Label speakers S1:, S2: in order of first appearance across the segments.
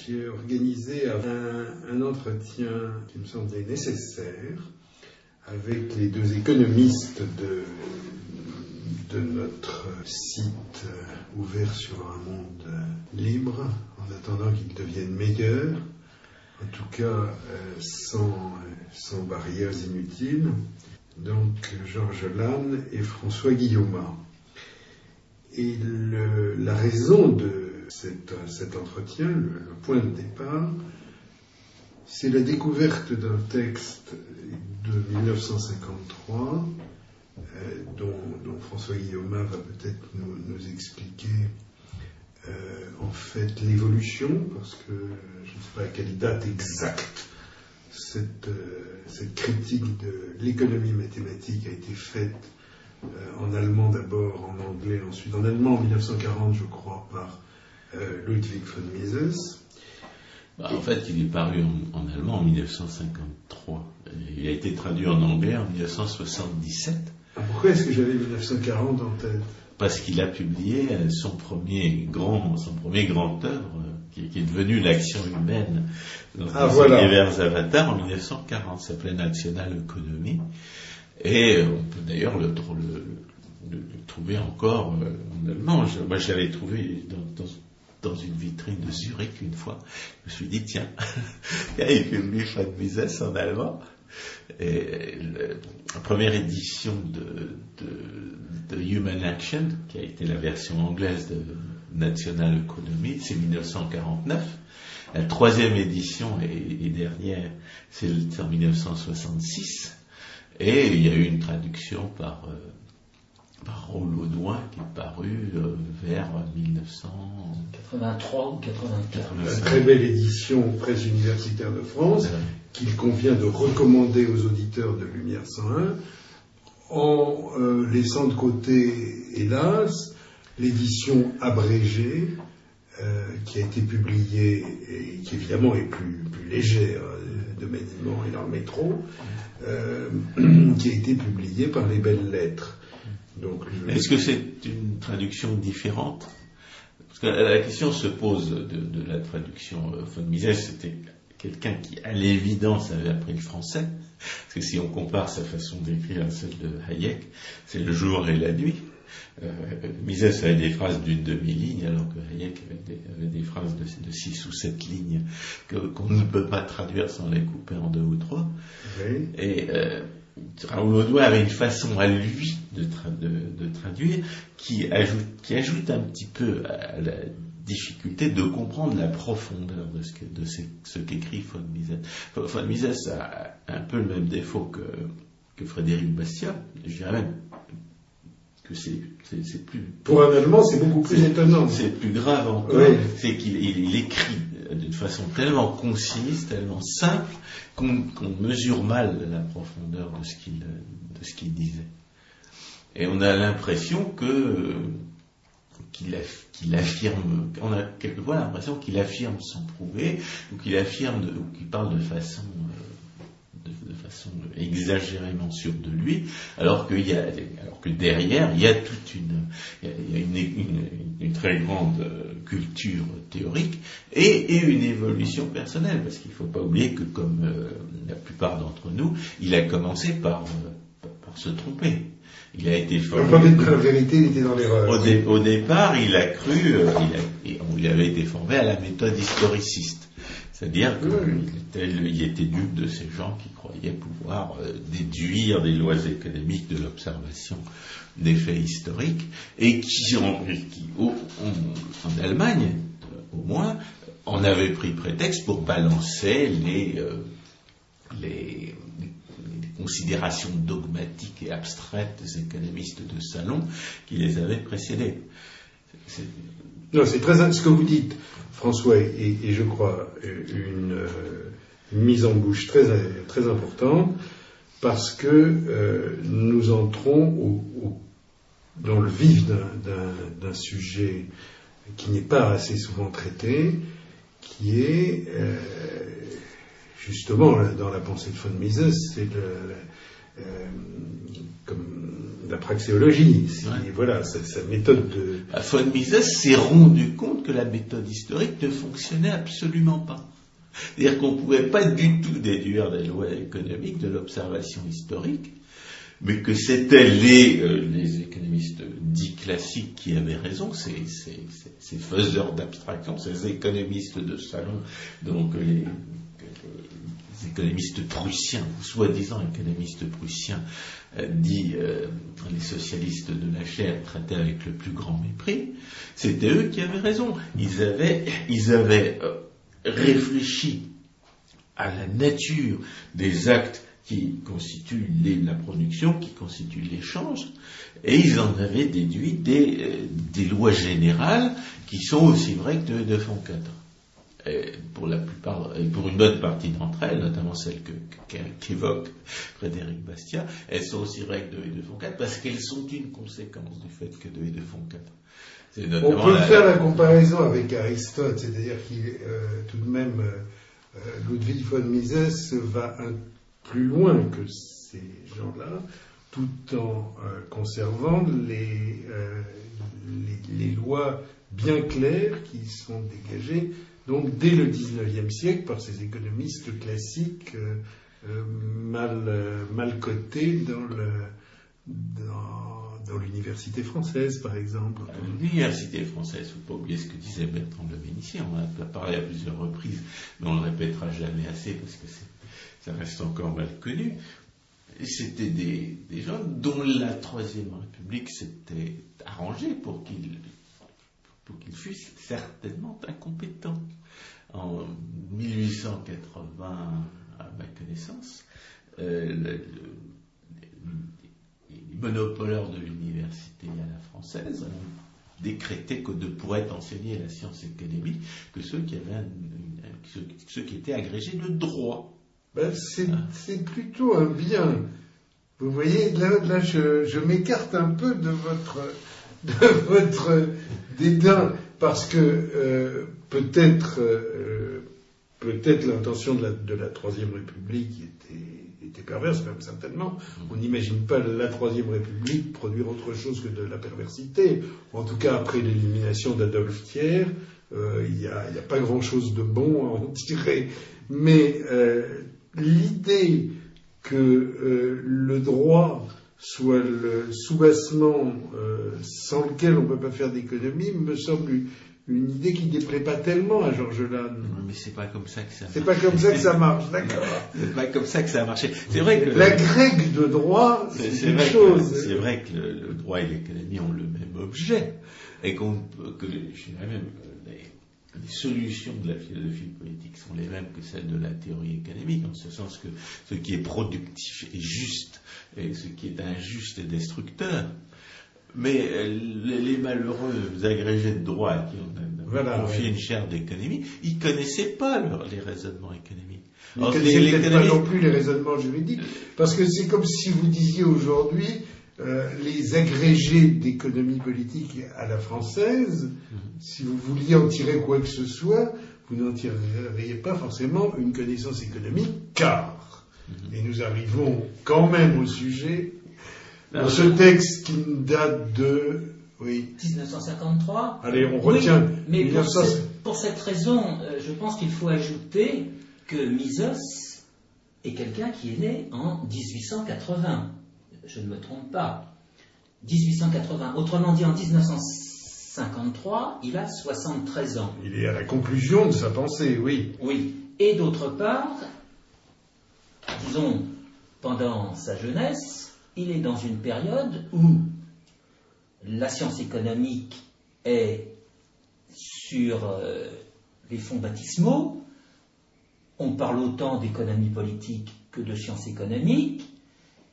S1: Lumière 101. J'ai organisé un, entretien qui me semblait nécessaire avec les deux économistes de, de notre site ouvert sur un monde libre, en attendant qu'ils deviennent meilleurs, en tout cas sans, sans barrières inutiles. Donc Georges Lannes et François Guillaume. Et la raison de cet, cet entretien, le, point de départ, c'est la découverte d'un texte de 1953 euh, dont, François Guillaume va peut-être nous, expliquer euh, en fait l'évolution, parce que je ne sais pas à quelle date exacte cette, euh, cette critique de l'économie mathématique a été faite euh, en allemand d'abord, en anglais ensuite, en allemand en 1940 je crois par euh, Ludwig von Mises.
S2: Bah, en fait, il est paru en, en, allemand en 1953. Il a été traduit en anglais en 1977.
S1: Ah, pourquoi est-ce que j'avais 1940 en tête?
S2: Parce qu'il a publié son premier grand, son premier grand œuvre, qui, qui est devenu l'action humaine dans
S1: ah, voilà.
S2: univers avatars en 1940. Ça s'appelait National Economy. Et on peut d'ailleurs le, le, le, le, trouver encore euh, en allemand. Je, moi, j'avais trouvé dans, dans, dans, une vitrine de Zurich une fois. Je me suis dit, tiens, il y a une von Mises en allemand. Et la première édition de, Human Action, qui a été la version anglaise de National Economy, c'est 1949. La troisième édition et, dernière, c'est en 1966. Et il y a eu une traduction par, euh, par qui est paru euh, vers
S3: 1983 ou 84.
S1: Une très belle édition presse universitaire de France ouais. qu'il convient de recommander aux auditeurs de Lumière 101 en euh, laissant de côté, hélas, l'édition abrégée euh, qui a été publiée et qui évidemment est plus, plus légère de maniement et dans le métro, euh, qui a été publiée par les belles lettres.
S2: Donc, je... Est-ce que c'est une traduction différente? Parce que la question se pose de, de la traduction euh, von Mises, c'était quelqu'un qui, à l'évidence, avait appris le français. Parce que si on compare sa façon d'écrire à celle de Hayek, c'est le jour et la nuit. Euh, Mises avait des phrases d'une demi-ligne, alors que Hayek avait des, avait des phrases de, de, six ou sept lignes qu'on ne peut pas traduire sans les couper en deux ou trois.
S1: Oui.
S2: Et euh, Raoul Audoin avait une façon à lui de, tra de, de, traduire qui ajoute, qui ajoute un petit peu à la difficulté de comprendre la profondeur de ce, que, de ce, ce qu'écrit von Mises. Von Mises a un peu le même défaut que, que Frédéric Bastiat, je dirais même que c'est, plus.
S1: Pour un Allemand, c'est beaucoup plus étonnant.
S2: C'est plus grave encore.
S1: Oui.
S2: C'est qu'il il, il écrit d'une façon tellement concise, tellement simple, qu'on, mesure mal la profondeur de ce qu'il, disait. Et on a l'impression que qu'il, affirme, on a quelquefois l'impression qu'il affirme sans prouver, ou qu'il affirme, ou qu'il parle de façon de, façon exagérément sûre de lui, alors qu'il y a, alors que derrière il y a toute une, il y a une, une, une très grande culture théorique et, et, une évolution personnelle, parce qu'il ne faut pas oublier que comme euh, la plupart d'entre nous, il a commencé par, euh, par se tromper. Il a été formé.
S1: La vérité, il était dans l'erreur.
S2: Au, dé, au, départ, il a cru, euh, il, a, il avait été formé à la méthode historiciste. C'est-à-dire qu'il il était dupe de ces gens qui croyaient pouvoir euh, déduire des lois économiques de l'observation des faits historiques et qui, en, Allemagne, au moins, en avaient pris prétexte pour balancer les, euh, les, les, considérations dogmatiques et abstraites des économistes de salon qui les avaient précédés.
S1: Non, c'est très ce que vous dites, François, et, et je crois une, une, mise en bouche très, très importante, parce que euh, nous entrons dans le vif d'un sujet qui n'est pas assez souvent traité, qui est euh, justement dans la pensée de von Mises, c'est comme la praxéologie. Voilà, sa, méthode de.
S2: Bah, von Mises s'est rendu compte que la méthode historique ne fonctionnait absolument pas. C'est-à-dire qu'on ne pouvait pas du tout déduire des lois économiques de l'observation historique, mais que c'était les, euh, les, économistes dits classiques qui avaient raison, ces, ces, faiseurs d'abstraction, ces économistes de salon, donc les, économistes prussiens, soi-disant économistes prussiens, euh, dits euh, les socialistes de la chair, traités avec le plus grand mépris, c'était eux qui avaient raison. Ils avaient, avaient réfléchi à la nature des actes qui constituent la production, qui constituent l'échange, et ils en avaient déduit des, euh, lois générales qui sont aussi vraies que de, de Foncadre. Et pour la plupart, et pour une bonne partie d'entre elles, notamment celles qu'évoque Frédéric Bastiat, elles sont aussi vraies que de et de Foncadre parce qu'elles sont une conséquence du fait que de et de Foncadre.
S1: On peut faire la comparaison avec Aristote, c'est-à-dire qu'il euh, tout de même euh, Ludwig von Mises va un, plus loin que ces gens-là, tout en euh, conservant les, les, les, lois bien claires qui sont dégagées donc dès le XIXe siècle par ces économistes classiques mal, mal cotés dans le l'université française, par exemple.
S2: L'université française, il ne faut pas oublier ce que disait Bertrand de Vénitien, on a parlé à plusieurs reprises, mais on ne le répétera jamais assez parce que ça reste encore mal connu. C'était des, gens dont la Troisième République s'était arrangée pour qu'ils pour qu'ils fussent certainement incompétents. En 1880, à ma connaissance, euh, le, monopoleurs de l'université à la française ont décrété que ne pourraient enseigner la science économique que ceux qui, avaient ceux, qui étaient agrégés de droit.
S1: Ben, c'est plutôt un bien. Vous voyez, là, je, m'écarte un peu de votre, de votre dédain, parce que euh, peut-être euh, peut-être l'intention de la, Troisième République était perverse, même certainement. On n'imagine pas la Troisième République produire autre chose que de la perversité. En tout cas, après l'élimination d'Adolphe Thiers, euh, il n'y a, pas grand-chose de bon à en tirer. Mais euh, l'idée que euh, le droit soit le soubassement sans lequel on ne peut pas faire d'économie me semble une idée qui ne déplaît pas tellement à Georges Lannes.
S2: Mais c'est pas comme ça que ça.
S1: C'est pas comme ça que ça marche, d'accord.
S2: c'est pas comme ça que ça a marché. C'est vrai que
S1: la grecque de droit, c'est une chose.
S2: C'est vrai que le, droit et l'économie ont le même objet et qu'on que je dirais même les, solutions de la philosophie politique sont les mêmes que celles de la théorie économique, en ce sens que ce qui est productif est juste et ce qui est injuste est destructeur. Mais euh, les, malheureux agrégés de droit qui ont confié une chaire d'économie, ils ne connaissaient pas les raisonnements économiques.
S1: Ils ne connaissaient pas non plus les raisonnements juridiques, parce que c'est comme si vous disiez aujourd'hui, euh, les agrégés d'économie politique à la française, mhm. si vous vouliez en tirer quoi que ce soit, vous n'en tireriez pas forcément une connaissance économique, car, mhm. et nous arrivons quand même au sujet dans ce texte qui date de
S3: oui. 1953.
S1: Allez, on retient.
S3: mais pour, cette, raison, euh, je pense qu'il faut ajouter que Mises est quelqu'un qui est né en 1880. Je ne me trompe pas. 1880. Autrement dit, en 1953, il a 73 ans.
S1: Il est à la conclusion de sa pensée, oui.
S3: Oui. Et d'autre part, disons, pendant sa jeunesse, il est dans une période où la science économique est sur euh, les fonds baptismaux, on parle autant d'économie politique que de science économique,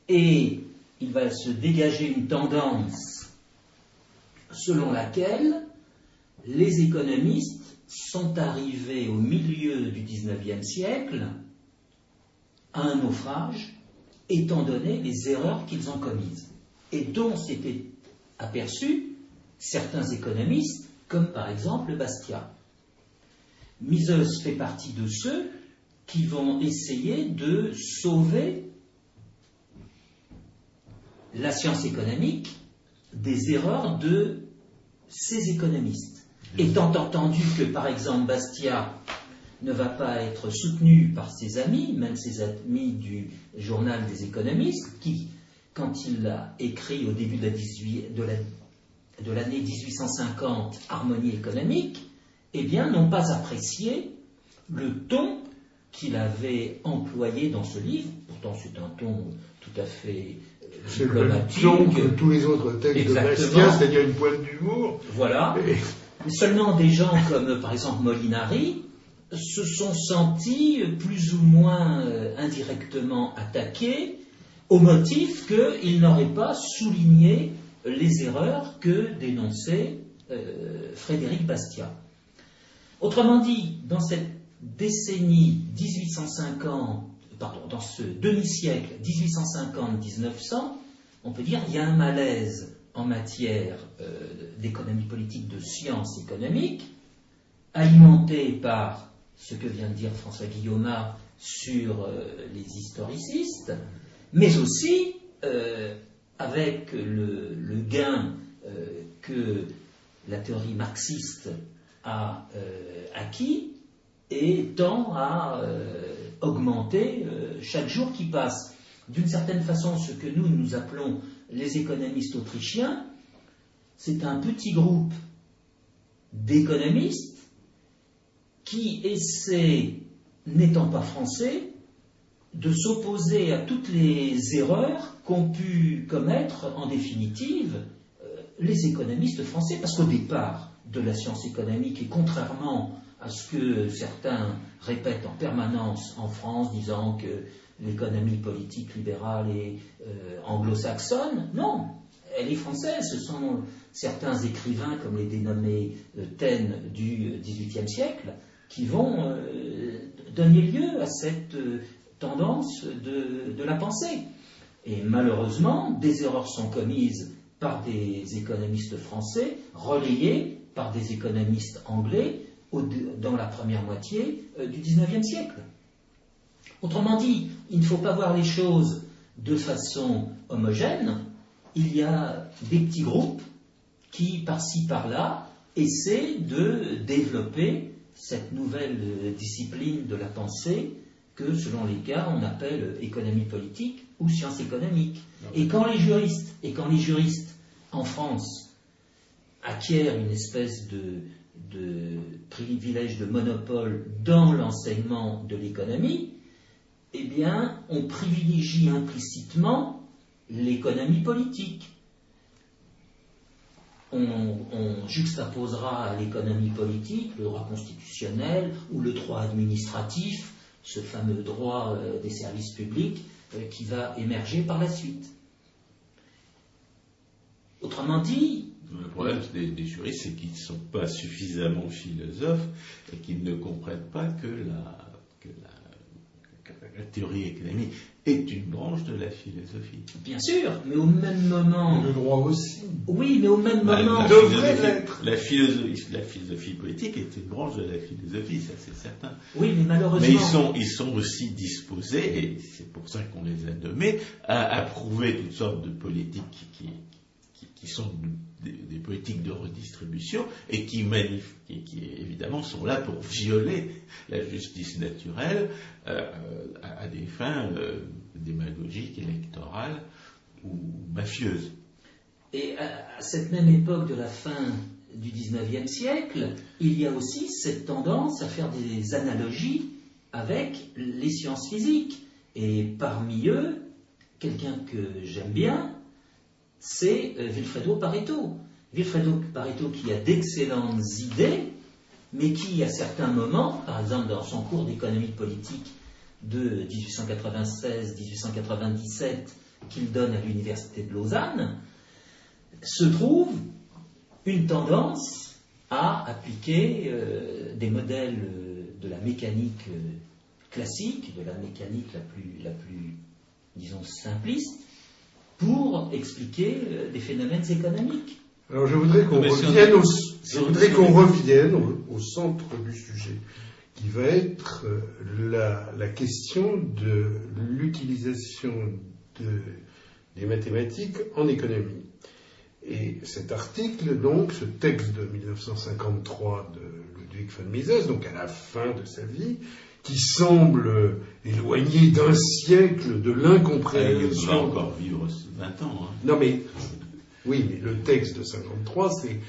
S3: et il va se dégager une tendance selon laquelle les économistes sont arrivés au milieu du XIXe siècle à un naufrage étant donné les erreurs qu'ils ont commises, et dont s'étaient aperçus certains économistes, comme par exemple Bastia. Mises fait partie de ceux qui vont essayer de sauver la science économique des erreurs de ces économistes. Étant entendu que, par exemple, Bastia ne va pas être soutenu par ses amis, même ses amis du journal des économistes, qui, quand il a écrit au début de l'année 1850 Harmonie économique, eh bien, n'ont pas apprécié le ton qu'il avait employé dans ce livre. Pourtant, c'est un ton tout à fait
S1: c'est le ton que tous les autres textes de Bastia, c'est-à-dire une pointe d'humour.
S3: Voilà. Seulement des gens comme, par exemple, Molinari, se sont sentis plus ou moins euh, indirectement attaqués au motif qu'ils n'auraient pas souligné les erreurs que dénonçait euh, Frédéric Bastiat. Autrement dit, dans cette décennie 1850, dans ce demi-siècle 1850-1900, on peut dire qu'il y a un malaise en matière euh, d'économie politique, de sciences économiques, alimenté par ce que vient de dire François Guillaume sur euh, les historicistes, mais aussi euh, avec le, gain que la théorie marxiste a acquis et tend à augmenter chaque jour qui passe. D'une certaine façon, ce que nous, nous appelons les économistes autrichiens, c'est un petit groupe d'économistes qui essaie, n'étant pas français, de s'opposer à toutes les erreurs qu'ont pu commettre, en définitive, euh, les économistes français. Parce qu'au départ de la science économique, et contrairement à ce que certains répètent en permanence en France, disant que l'économie politique libérale est euh, anglo-saxonne, non, elle est française. Ce sont certains écrivains, comme les dénommés euh, du XVIIIe siècle, qui vont euh, donner lieu à cette euh, tendance de, la pensée. Et malheureusement, des erreurs sont commises par des économistes français, relayées par des économistes anglais dans la première moitié euh, du XIXe siècle. Autrement dit, il ne faut pas voir les choses de façon homogène. Il y a des petits groupes qui, par-ci, par-là, essaient de développer cette nouvelle discipline de la pensée que, selon les cas, on appelle économie politique ou science économique. Et quand les juristes, et quand les juristes en France acquièrent une espèce de, de privilège de monopole dans l'enseignement de l'économie, eh bien, on privilégie implicitement l'économie politique on, juxtaposera à l'économie politique le droit constitutionnel ou le droit administratif, ce fameux droit euh, des services publics euh, qui va émerger par la suite. Autrement dit,
S2: le problème des, juristes, c'est qu'ils ne sont pas suffisamment philosophes et qu'ils ne comprennent pas que la, la théorie économique est une branche de la philosophie.
S3: Bien sûr, mais au même moment.
S1: Le droit aussi.
S3: Oui, mais au même bah, moment.
S2: La, philosophie, la, philosophie, la philosophie politique est une branche de la philosophie, ça c'est certain.
S3: Oui, mais malheureusement.
S2: Mais ils sont, ils sont aussi disposés, et c'est pour ça qu'on les a nommés, à approuver toutes sortes de politiques qui, qui sont des, politiques de redistribution et qui, évidemment sont là pour violer la justice naturelle euh, à, des fins euh, démagogiques, électorales ou mafieuses.
S3: Et à, cette même époque de la fin du XIXe siècle, il y a aussi cette tendance à faire des analogies avec les sciences physiques. Et parmi eux, quelqu'un que j'aime bien, c'est euh, Vilfredo Pareto. Vilfredo Pareto qui a d'excellentes idées, mais qui, à certains moments, par exemple dans son cours d'économie politique de 1896-1897 qu'il donne à l'Université de Lausanne, se trouve une tendance à appliquer euh, des modèles euh, de la mécanique classique, de la mécanique la plus, la plus disons, simpliste, pour expliquer euh, des phénomènes économiques.
S1: Alors je voudrais qu'on revienne, au, je voudrais qu'on revienne au, centre du sujet, qui va être euh, la, question de l'utilisation des mathématiques en économie. Et cet article, donc, ce texte de 1953 de Ludwig von Mises, donc à la fin de sa vie, qui semble éloigné d'un siècle de
S2: Ah, Il va
S1: l'incompréhension.
S2: encore vivre 20 ans. hein.
S1: Non mais, oui, mais le texte de 53, c'est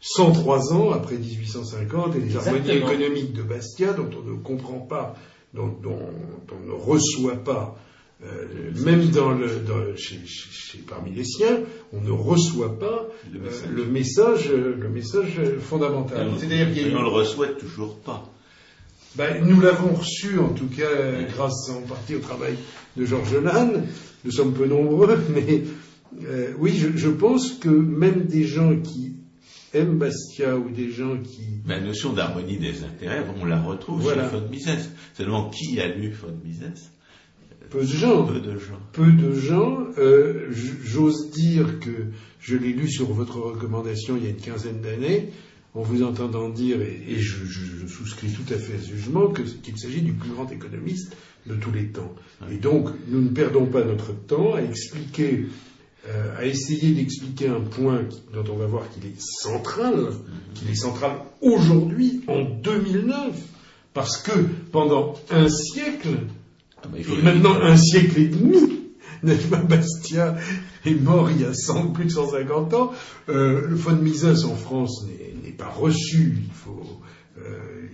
S1: 103 ans après 1850 et les harmonies économiques de Bastia dont on ne comprend pas, dont, dont on ne reçoit pas, euh, même dans le, dans- chez- chez- chez- parmi les siens, on ne reçoit pas
S2: Le
S1: euh,
S2: message.
S1: le message, euh, le message fondamental. C'est-à-dire
S2: on le reçoit toujours pas.
S1: Ben, nous l'avons reçu, en tout cas, grâce en partie au travail de Georges Lannes. Nous sommes peu nombreux, mais euh, oui, je, je pense que même des gens qui aiment Bastia ou des gens qui...
S2: La notion d'harmonie des intérêts, on la retrouve
S1: Voilà.
S2: chez Mises. Seulement, qui a lu von Mises
S1: Peu de gens,
S2: Peu de gens.
S1: peu de gens. euh, J'ose dire que je l'ai lu sur votre recommandation il y a une quinzaine d'années, en vous entendant dire, et, et je, souscris tout à fait à ce jugement, qu'il s'agit du plus grand économiste de tous les temps. Et donc, nous ne perdons pas notre temps à expliquer, euh, à essayer d'expliquer un point qui- dont on va voir qu'il est central, qu'il est central aujourd'hui, en 2009, parce que pendant un siècle,
S2: Ah, bah,
S1: et maintenant un siècle et demi, n'est-ce pas, Bastia est mort il y a 100, plus de 150 ans. Euh, le von Mises en France n'est pas reçu, il faut, euh,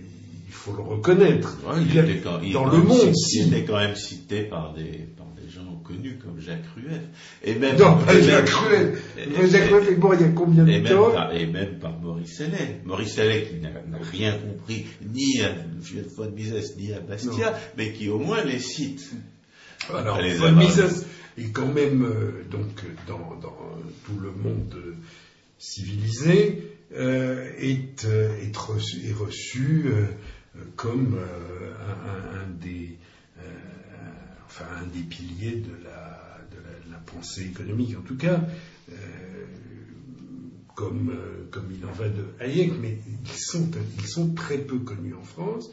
S1: il faut le reconnaître.
S2: Ouais, il
S1: Il
S2: était quand-
S1: dans le monde,
S2: cité-. Il était quand même cité par des, par des gens connus comme Jacques Rueff. Et même,
S1: Non, pas
S2: et
S1: Jacques Rueff. Jacques Rueff est mort il y a combien
S2: et
S1: de
S2: même,
S1: temps
S2: par, et même par Maurice Allais. Maurice Allais qui n'a rien compris ni à von Mises ni à Bastia, mais qui au moins les cite.
S1: Alors,
S2: les
S1: von Mises est quand même, euh, donc, dans, dans tout le monde euh, civilisé, euh, est, euh, est reçu, euh, comme euh, un, des, enfin, un des piliers de la, pensée économique, en tout cas, comme, comme il en va de Hayek, mais ils sont très peu connus en France.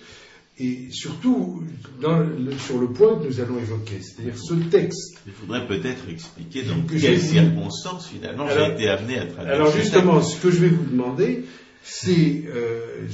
S1: Et surtout dans le- sur le point que nous allons évoquer, c'est-à-dire ce texte.
S2: Il faudrait peut-être expliquer dans
S1: Que
S2: quelles circonstances finalement j'ai été amené à traduire.
S1: Alors justement, ce que je vais vous demander, c'est euh,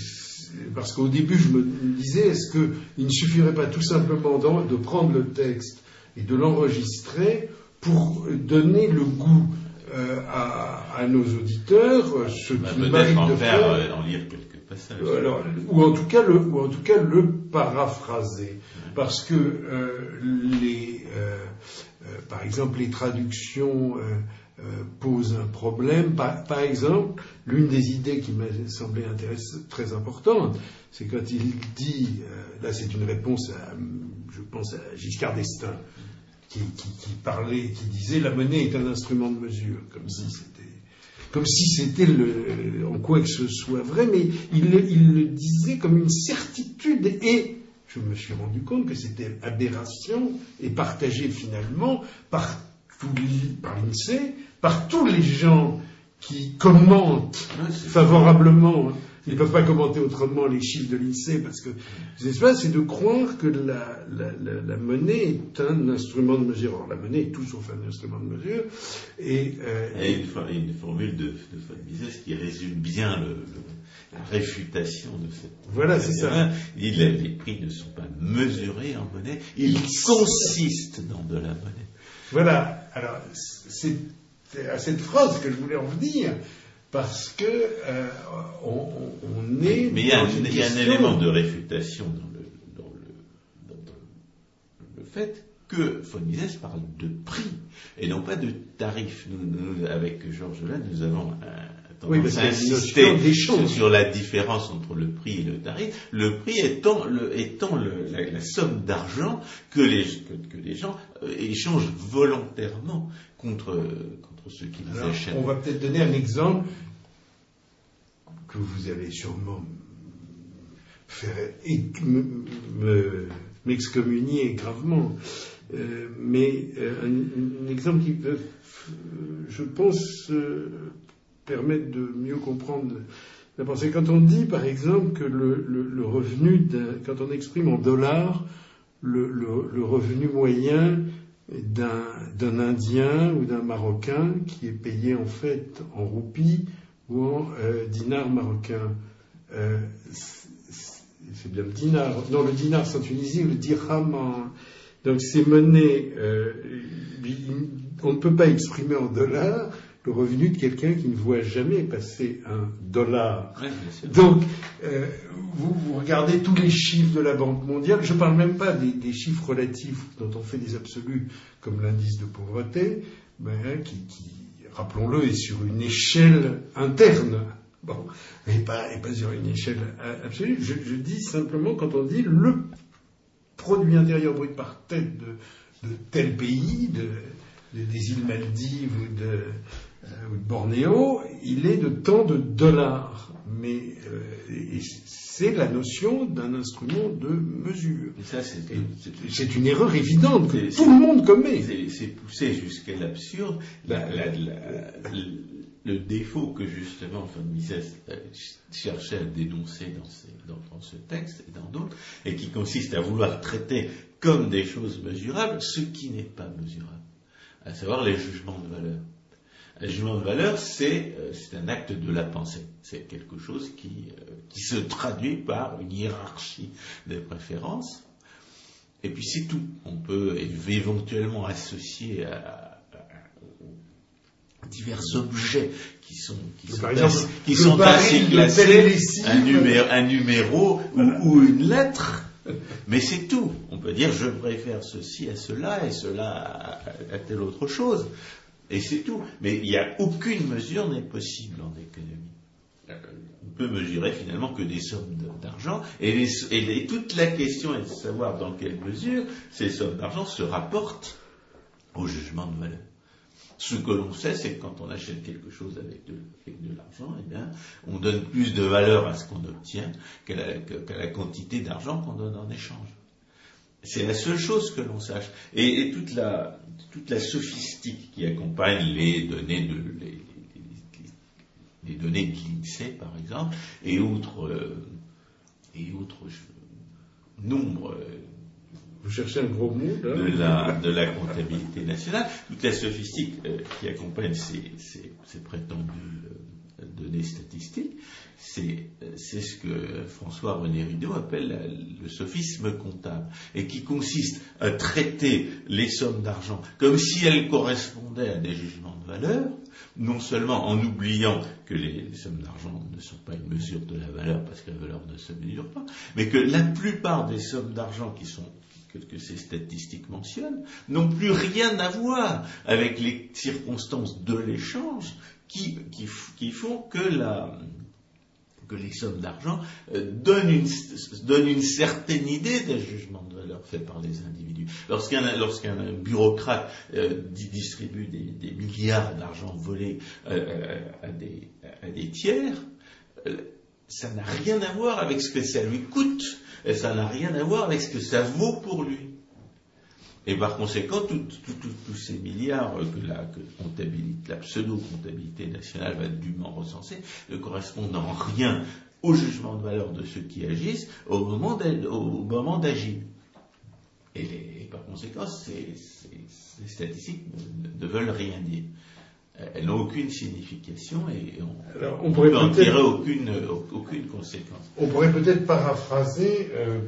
S1: parce qu'au début je me disais, est-ce qu'il ne suffirait pas tout simplement de prendre le texte et de l'enregistrer pour donner le goût euh, à, à nos auditeurs, euh, ce
S2: va
S1: qui
S2: en
S1: de
S2: faire,
S1: faire,
S2: euh, en lire quelques passages.
S1: alors, ou en tout cas le, ou en tout cas le paraphraser, parce que euh, les, euh, euh, par exemple, les traductions euh, euh, posent un problème. Par, par exemple, l'une des idées qui m'a semblé très importante, c'est quand il dit, euh, là c'est une réponse, à, je pense à Giscard d'Estaing, qui, qui, qui parlait, qui disait la monnaie est un instrument de mesure, comme si c'était comme si c'était le, en quoi que ce soit vrai, mais il, le- il le disait comme une certitude et je me suis rendu compte que c'était aberration et partagé finalement par, tous les- par l'INSEE, par tous les gens qui commentent favorablement. Ils ne peuvent pas commenter autrement les chiffres de l'INSEE parce que, c'est de croire que la, la- la- la monnaie est un instrument de mesure. Or, la monnaie est tout sauf un instrument de mesure. Et, euh,
S2: Il y a une, for- une formule de, de von Mises qui résume bien le- le- la réfutation de cette.
S1: Voilà, c'est ça.
S2: Il, les prix ne sont pas mesurés en monnaie, ils consistent dans de la monnaie.
S1: Voilà, alors c'est à cette phrase que je voulais en venir, parce que euh, on, on est.
S2: Mais il y a, un, il y a un élément de réfutation dans le, dans le, dans- dans le fait que von Mises parle de prix et non pas de tarif. Nous, nous, avec Georges Lannes, nous avons un,
S1: Oui,
S2: tendance à insister
S1: d'échange.
S2: sur la différence entre le prix et le tarif. Le prix étant, le, étant le- la, la somme d'argent que les, que, que les gens euh, échangent volontairement contre, contre ceux qui les
S1: Alors,
S2: achètent.
S1: on va peut-être donner un exemple que vous allez sûrement faire m'excommunier gravement. Euh, mais euh, un, un exemple qui peut, euh, je pense, euh, permettre de mieux comprendre la pensée. Quand on dit, par exemple, que le, le- le revenu, quand on exprime en dollars le revenu moyen d'un Indien ou d'un Marocain qui est payé en fait en roupies ou en euh, dinars marocains. Euh, c'est bien le dinar. Non, le dinar c'est en Tunisie le dirham en... Donc ces monnaies, euh, on ne peut pas exprimer en dollars le revenu de quelqu'un qui ne voit jamais passer un dollar. Donc, euh, vous, regardez tous les chiffres de la Banque mondiale, je ne parle même pas des, chiffres relatifs dont on fait des absolus, comme l'indice de pauvreté, ben, qui, rappelons-le, est sur une échelle interne. Bon, et pas, et pas sur une échelle absolue. Je, je, dis simplement quand on dit le produit intérieur brut par tête de, de tel pays, de, des îles Maldives ou de Bornéo, il est de tant de dollars. Mais euh, c'est la notion d'un instrument de mesure. c'est une erreur évidente que tout le monde commet.
S2: C'est poussé jusqu'à l'absurde. le défaut que justement von Mises euh, cherchait à dénoncer dans, dans, ce texte et dans d'autres, et qui consiste à vouloir traiter comme des choses mesurables ce qui n'est pas mesurable, à savoir les jugements de valeur. Le jugement de valeur, euh, c'est un acte de la pensée. C'est quelque chose qui, euh, qui, se traduit par une hiérarchie des préférences. Et puis c'est tout. On peut éventuellement associer à, divers objets qui sont, qui sont, assez, qui sont assez classés, un numéro, un numéro ou, ou, une lettre. Mais c'est tout. On peut dire je préfère ceci à cela et cela à, à telle autre chose. Et c'est tout. Mais il n'y a aucune mesure n'est possible en économie. On peut mesurer finalement que des sommes d'argent. Et, toute la question est de savoir dans quelle mesure ces sommes d'argent se rapportent au jugement de valeur. Ce que l'on sait, c'est que quand on achète quelque chose avec de, l'argent, eh bien, on donne plus de valeur à ce qu'on obtient qu'à la, quantité d'argent qu'on donne en échange. C'est la seule chose que l'on sache. et toute la, toute la sophistique qui accompagne les données de les, données de l'INSEE par exemple et autres euh, et autres nombres euh,
S1: vous cherchez un gros mot
S2: de, la, de la comptabilité nationale, toute la sophistique euh, qui accompagne ces, ces, ces prétendues données statistiques, c'est ce que François-René Rideau appelle le sophisme comptable, et qui consiste à traiter les sommes d'argent comme si elles correspondaient à des jugements de valeur, non seulement en oubliant que les, sommes d'argent ne sont pas une mesure de la valeur parce que la valeur ne se mesure pas, mais que la plupart des sommes d'argent qui sont que, ces statistiques mentionnent, n'ont plus rien à voir avec les circonstances de l'échange qui, qui, font que la, que les sommes d'argent euh, donnent, une, donnent, une, certaine idée des jugements de valeur faits par les individus. Lorsqu'un lorsqu'un bureaucrate euh, distribue des, des milliards d'argent volés euh, à, des, à, des, tiers, ça n'a rien à voir avec ce que ça lui coûte, et ça n'a rien à voir avec ce que ça vaut pour lui. Et par conséquent, tous ces milliards que la, la pseudo-comptabilité nationale va dûment recenser ne correspondent en rien au jugement de valeur de ceux qui agissent au moment d'agir. Et, par conséquent, ces, statistiques ne, veulent rien dire. Elles n'ont aucune signification et on, ne peut en tirer aucune, aucune conséquence.
S1: On pourrait peut-être paraphraser euh,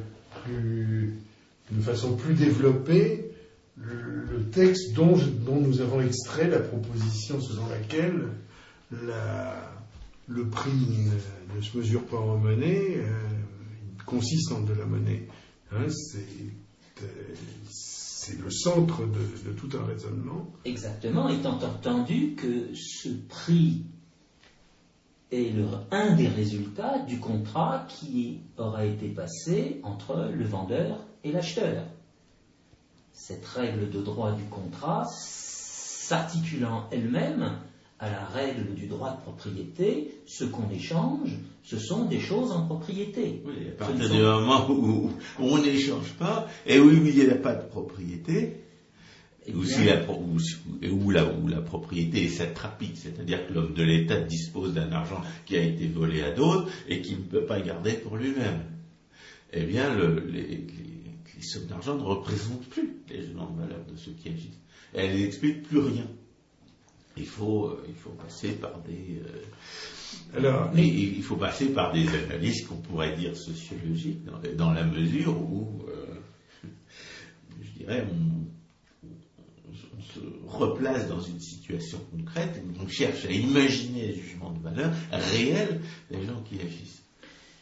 S1: plus d'une façon plus développée le, texte dont, nous avons extrait la proposition selon laquelle le prix ne, se mesure pas en monnaie, euh, consiste en de la monnaie. Hein, c'est le centre de, de, tout un raisonnement.
S3: Exactement, étant entendu que ce prix est le, un des résultats du contrat qui aura été passé entre le vendeur et l'acheteur. Cette règle de droit du contrat s'articulant elle-même à la règle du droit de propriété, ce qu'on échange, ce sont des choses en propriété.
S2: Oui, à partir du moment où, on n'échange pas et où il n'y a pas de propriété, eh où, la, où, la, propriété est satrapique, c'est-à-dire que l'homme de l'État dispose d'un argent qui a été volé à d'autres et qu'il ne peut pas garder pour lui-même. Eh bien, le, les, les sommes d'argent ne représentent plus l'élément de valeur de ceux qui agissent. elles n'expliquent plus rien. Il faut, euh, il faut passer par des. Euh, alors, il faut passer par des analyses qu'on pourrait dire sociologiques, dans, la mesure où, euh, je dirais, on, replace dans une situation concrète, on cherche à imaginer les jugements de valeur réels des gens qui agissent.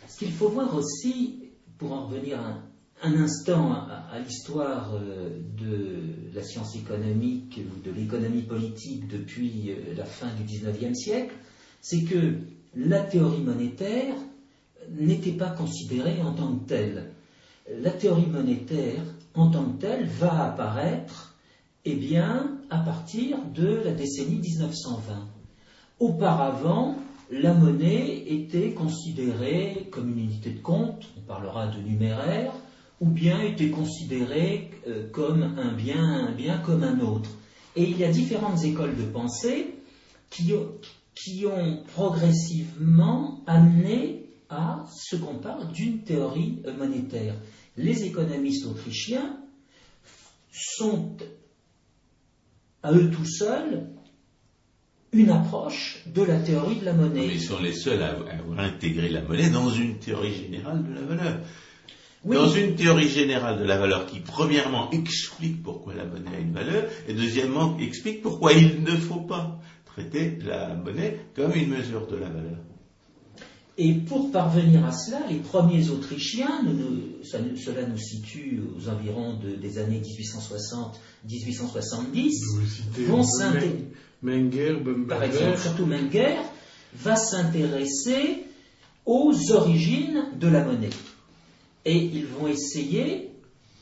S3: Ce qu'il faut voir aussi, pour en revenir un, instant à, l'histoire euh, de la science économique ou de l'économie politique depuis euh, la fin du XIXe siècle, c'est que la théorie monétaire n'était pas considérée en tant que telle. La théorie monétaire en tant que telle va apparaître eh bien, à partir de la décennie 1920. Auparavant, la monnaie était considérée comme une unité de compte, on parlera de numéraire, ou bien était considérée euh, comme un bien, un bien comme un autre. Et il y a différentes écoles de pensée qui, qui ont progressivement amené à ce qu'on parle d'une théorie monétaire. Les économistes autrichiens sont à eux tout seuls une approche de la théorie de la monnaie.
S2: Mais ils sont les seuls à avoir intégré la monnaie dans une théorie générale de la valeur. Dans une théorie générale de la valeur qui, premièrement, explique pourquoi la monnaie a une valeur, et deuxièmement, explique pourquoi il ne faut pas traiter la monnaie comme une mesure de la valeur.
S3: Et pour parvenir à cela, les premiers Autrichiens, cela nous situe aux environs des années 1860-1870, vont s'intéresser. Par exemple, surtout Menger, va s'intéresser aux origines de la monnaie. Et ils vont essayer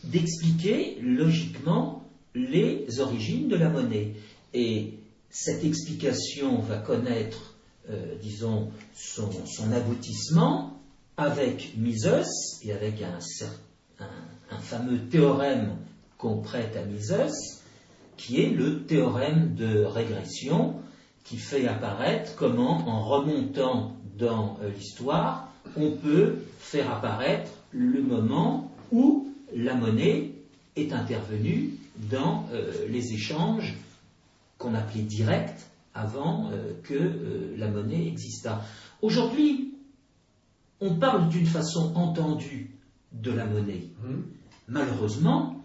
S3: d'expliquer logiquement les origines de la monnaie. Et cette explication va connaître euh, disons, son, aboutissement avec Mises et avec un, fameux théorème qu'on prête à Mises, qui est le théorème de régression, qui fait apparaître comment, en remontant dans euh, l'histoire, on peut faire apparaître le moment où la monnaie est intervenue dans euh, les échanges qu'on appelait directs avant euh, que euh, la monnaie existât. Aujourd'hui, on parle d'une façon entendue de la monnaie. Hum. Malheureusement,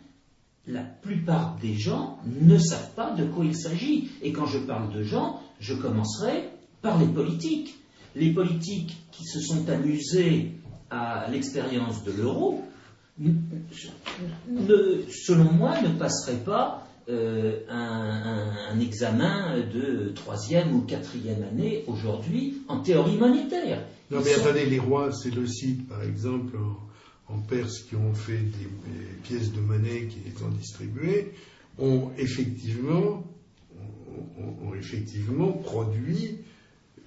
S3: la plupart des gens ne savent pas de quoi il s'agit. Et quand je parle de gens, je commencerai par les politiques. Les politiques qui se sont amusés à l'expérience de l'euro, selon moi, ne passeraient pas euh, un, examen de troisième ou quatrième année aujourd'hui en théorie monétaire.
S1: Non, mais attendez, les rois, c'est le site, par exemple, en, Perse, qui ont fait des, pièces de monnaie qui ont distribuées, ont effectivement, ont effectivement produit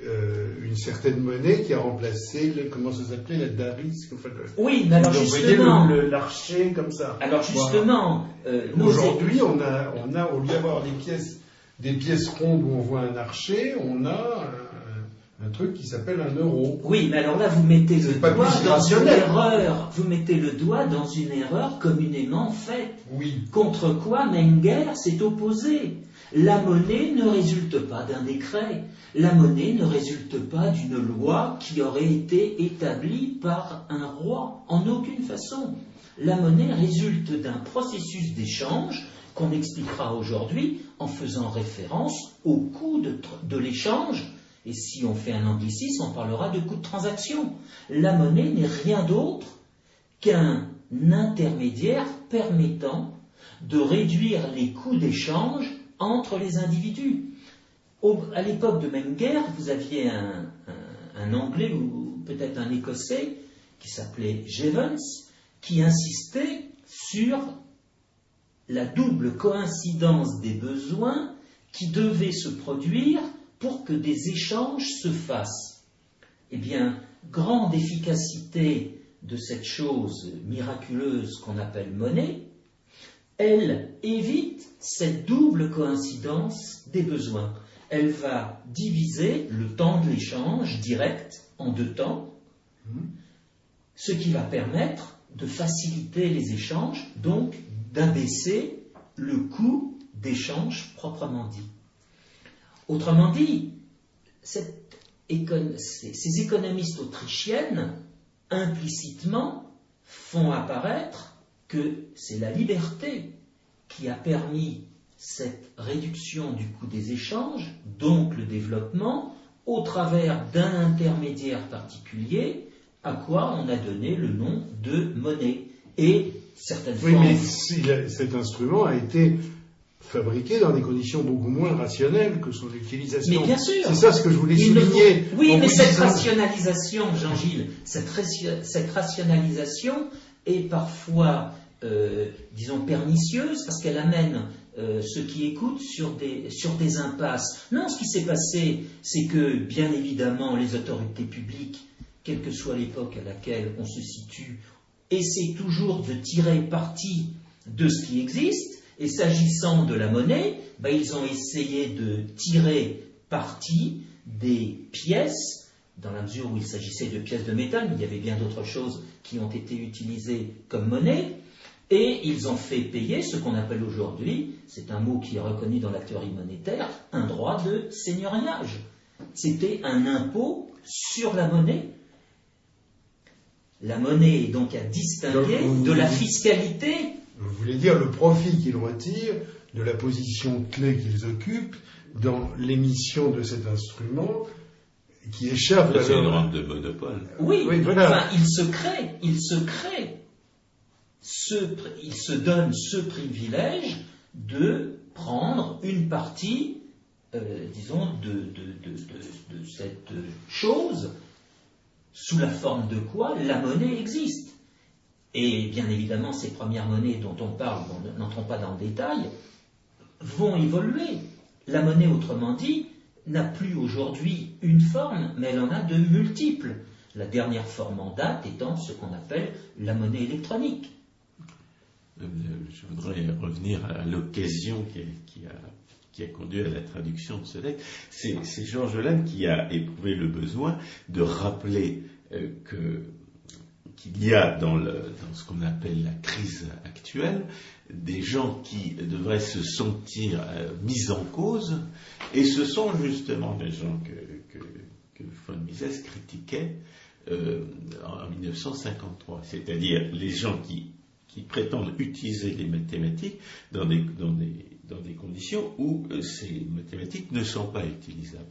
S1: euh, une certaine monnaie qui a remplacé, le, comment ça s'appelait, la daris
S3: Oui, mais alors justement...
S1: L'archer comme ça.
S3: Alors justement...
S1: Euh, aujourd'hui, on a, on a, au lieu d'avoir des pièces, des pièces rondes où on voit un archer, on a un, truc qui s'appelle un euro.
S3: Oui, mais alors là, vous mettez le doigt dans une erreur. Vous mettez le doigt dans une erreur communément faite.
S1: Oui.
S3: Contre quoi Menger s'est opposé. La monnaie ne résulte pas d'un décret. La monnaie ne résulte pas d'une loi qui aurait été établie par un roi, en aucune façon. La monnaie résulte d'un processus d'échange qu'on expliquera aujourd'hui en faisant référence au coût de, l'échange. Et si on fait un anglicisme, on parlera de coût de transaction. La monnaie n'est rien d'autre qu'un intermédiaire permettant de réduire les coûts d'échange entre les individus. à l'époque de Menger, vous aviez un, Anglais ou peut-être un Écossais qui s'appelait Jevons, qui insistait sur la double coïncidence des besoins qui devaient se produire pour que des échanges se fassent. Eh bien, grande efficacité de cette chose miraculeuse qu'on appelle monnaie, elle évite cette double coïncidence des besoins. Elle va diviser le temps de l'échange direct en deux temps, ce qui va permettre de faciliter les échanges, donc d'abaisser le coût d'échange proprement dit. Autrement dit, ces économistes autrichiennes, implicitement, font apparaître que c'est la liberté qui a permis cette réduction du coût des échanges, donc le développement, au travers d'un intermédiaire particulier, à quoi on a donné le nom de monnaie. Et certaines
S1: Oui, mais cet instrument a été fabriqué dans des conditions beaucoup moins rationnelles que son utilisation.
S3: Mais bien sûr.
S1: C'est ça ce que je voulais souligner.
S3: Oui, mais cette rationalisation, Jean-Gilles, cette, rationalisation est parfois, euh, disons, pernicieuse parce qu'elle amène euh, ceux qui écoutent sur des, impasses. Non, ce qui s'est passé, c'est que, bien évidemment, les autorités publiques, quelle que soit l'époque à laquelle on se situe, essaient toujours de tirer parti de ce qui existe, et s'agissant de la monnaie, ben, ils ont essayé de tirer parti des pièces, dans la mesure où il s'agissait de pièces de métal, mais il y avait bien d'autres choses qui ont été utilisées comme monnaie, et ils ont fait payer ce qu'on appelle aujourd'hui, c'est un mot qui est reconnu dans la théorie monétaire, un droit de seigneuriage. C'était un impôt sur la monnaie. La monnaie est donc à distinguer de la fiscalité.
S1: Vous voulez dire le profit qu'ils retirent de la position clé qu'ils occupent dans l'émission de cet instrument qui échappe
S2: à C'est une de monopole.
S3: Oui, voilà. il se crée, il se crée il se donne ce privilège de prendre une partie, euh, disons, de, cette chose, sous la forme de quoi la monnaie existe. Et bien évidemment, ces premières monnaies dont on parle, n'entrons pas dans le détail, vont évoluer. La monnaie, autrement dit, n'a plus aujourd'hui une forme, mais elle en a de multiples. La dernière forme en date étant ce qu'on appelle la monnaie électronique.
S2: Euh, je voudrais revenir à l'occasion qui, a, conduit à la traduction de ce texte. C'est Georges Lannes qui a éprouvé le besoin de rappeler euh, qu'il y a dans, ce qu'on appelle la crise actuelle des gens qui devraient se sentir euh, mis en cause, et ce sont justement des gens que, que, von Mises critiquait en 1953, c'est-à-dire les gens qui qui prétendent utiliser les mathématiques dans des, dans des, dans des conditions où euh, ces mathématiques ne sont pas utilisables,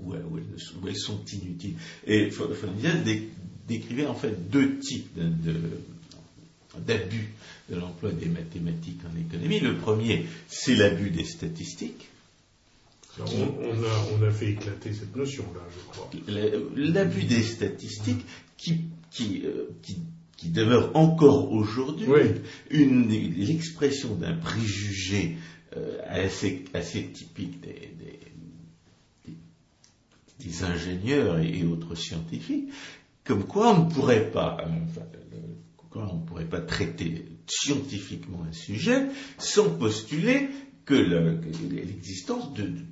S2: où, elles, sont inutiles. Et Fondias décrivait en fait deux types d'abus de, l'emploi des mathématiques en économie. Le premier, c'est l'abus des statistiques.
S1: On, a, on, a, fait éclater cette notion-là, je crois.
S2: L'abus des statistiques qui, qui, euh, qui qui demeure encore aujourd'hui l'expression d'un préjugé euh, assez, assez, typique des, des, ingénieurs et, autres scientifiques, comme quoi on ne pourrait pas, on ne pourrait pas traiter scientifiquement un sujet sans postuler que l'existence d'une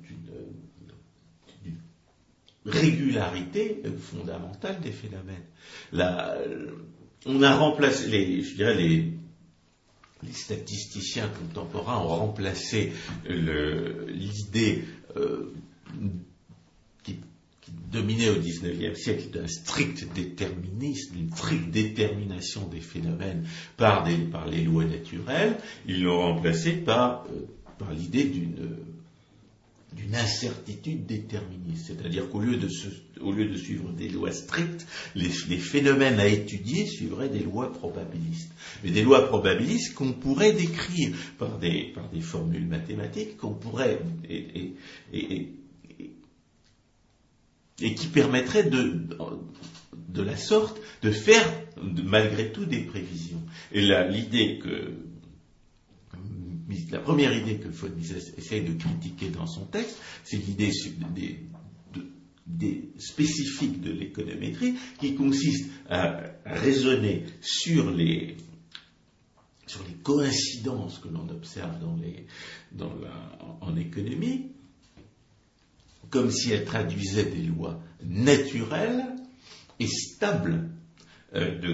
S2: régularité fondamentale des phénomènes. On a remplacé, les, statisticiens contemporains ont remplacé l'idée euh, dominait au XIXe siècle d'un strict déterminisme, d'une stricte détermination des phénomènes par, les lois naturelles. Ils l'ont remplacé par, euh, par l'idée d'une d'une incertitude déterministe. C'est-à-dire qu'au lieu, de suivre des lois strictes, les, phénomènes à étudier suivraient des lois probabilistes. Mais des lois probabilistes qu'on pourrait décrire par des, formules mathématiques, qu'on pourrait, qui permettraient de, de la sorte de faire malgré tout des prévisions. Et l'idée que la première idée que Mises essaye de critiquer dans son texte, c'est l'idée des, spécifiques de l'économétrie qui consiste à, raisonner sur les, sur les coïncidences que l'on observe en économie, comme si elles traduisaient des lois naturelles et stables euh, de,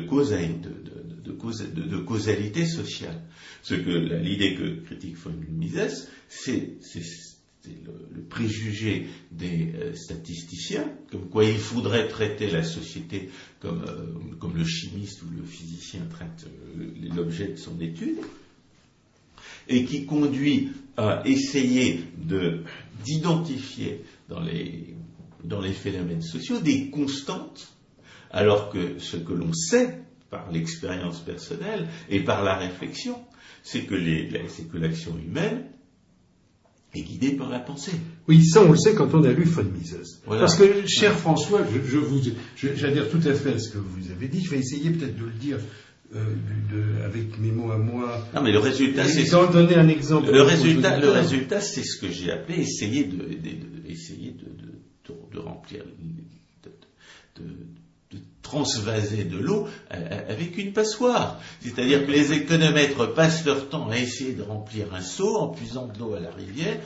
S2: de, causalité sociale. Ce que l'idée que critique von Mises, c'est le, préjugé des euh, statisticiens, comme quoi il faudrait traiter la société comme, euh, comme le chimiste ou le physicien traite l'objet de son étude, et qui conduit à essayer d'identifier dans les, dans les phénomènes sociaux des constantes alors que ce que l'on sait par l'expérience personnelle et par la réflexion, c'est que l'action humaine est guidée par la pensée.
S1: Oui, ça on le sait quand on a lu von Mises. Parce que, cher François, je, vous, j'adhère tout à fait à ce que vous avez dit. Je vais essayer peut-être de le dire euh, avec mes mots à moi.
S2: Non, mais le résultat, c'est
S1: donner un exemple.
S2: Le résultat, le résultat, c'est ce que j'ai appelé essayer de, essayer de, de remplir, de, transvaser de l'eau avec une passoire. C'est-à-dire que les économètres passent leur temps à essayer de remplir un seau en puisant de l'eau à la rivière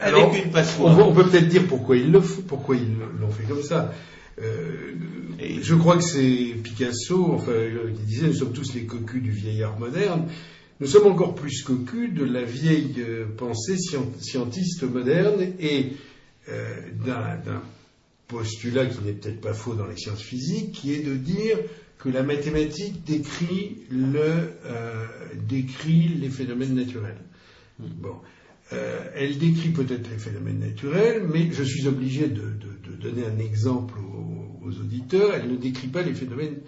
S2: avec une passoire.
S1: On, peut peut-être dire pourquoi ils le pourquoi ils l'ont fait comme ça. Euh, je crois que c'est Picasso, enfin, qui disait nous sommes tous les cocus du vieillard moderne. Nous sommes encore plus cocus de la vieille euh, pensée scientiste moderne et euh, d'un postulat qui n'est peut-être pas faux dans les sciences physiques, qui est de dire que la mathématique décrit, le, euh, décrit les phénomènes naturels. Hmm. Bon. Euh, elle décrit peut-être les phénomènes naturels, mais je suis obligé de, donner un exemple aux, auditeurs. Elle ne décrit pas les phénomènes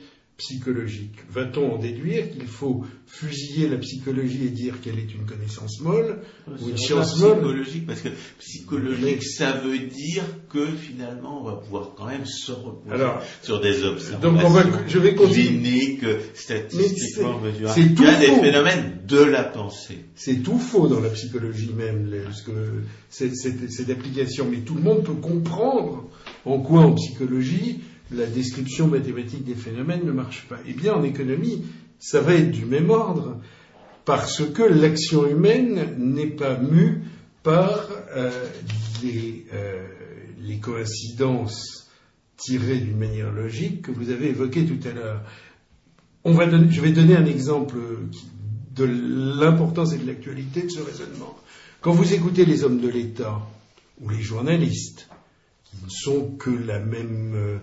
S1: psychologique. Va-t-on en déduire qu'il faut fusiller la psychologie et dire qu'elle est une connaissance molle ou une science molle
S2: psychologique Parce que psychologique, ça veut dire que finalement on va pouvoir quand même se reposer sur des observations donc on va, je vais continuer. que statistiquement mesurées. C'est tout des phénomènes de la pensée.
S1: C'est tout faux dans la psychologie même, parce que c'est d'application. Mais tout le monde peut comprendre en quoi en psychologie la description mathématique des phénomènes ne marche pas. Eh bien, en économie, ça va être du même ordre, parce que l'action humaine n'est pas mue par euh, euh, les, coïncidences tirées d'une manière logique que vous avez évoquées tout à l'heure. je vais donner un exemple de l'importance et de l'actualité de ce raisonnement. Quand vous écoutez les hommes de l'État ou les journalistes, qui ne sont que la même euh,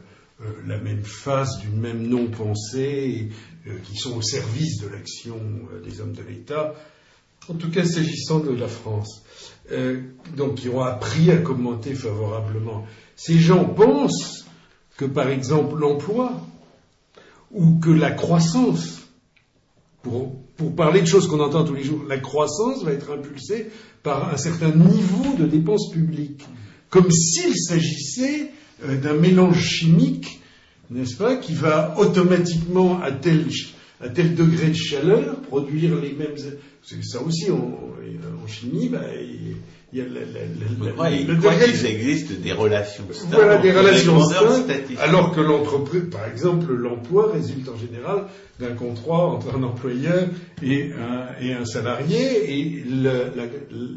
S1: la même face d'une même non-pensée, euh, qui sont au service de l'action euh, des hommes de l'État, en tout cas s'agissant de la France, donc qui ont appris à commenter favorablement. Ces gens pensent que, par exemple, l'emploi ou que la croissance, pour, pour parler de choses qu'on entend tous les jours, la croissance va être impulsée par un certain niveau de dépenses publiques, comme s'il s'agissait euh, d'un mélange chimique, n'est-ce pas, qui va automatiquement à tel, à tel degré de chaleur produire les mêmes. Ça aussi, en, chimie, bah, il y a la,
S2: la, il le qu'il existe des relations
S1: stables. Voilà, des relations stables, alors que l'entreprise, par exemple, l'emploi résulte en général d'un contrat entre un employeur et un, et un salarié, et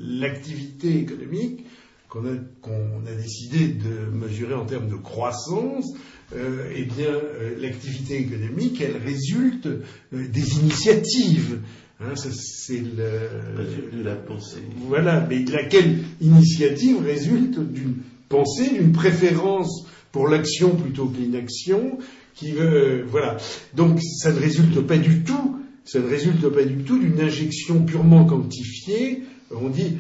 S1: l'activité économique qu'on a, décidé de mesurer en termes de croissance, euh, eh bien, euh, l'activité économique, elle résulte euh, des initiatives.
S2: Hein, c'est le, de la pensée.
S1: Voilà, mais laquelle initiative résulte d'une pensée, d'une préférence pour l'action plutôt que l'inaction, qui veut, voilà. Donc, ça ne résulte pas du tout, ça ne résulte pas du tout d'une injection purement quantifiée. On dit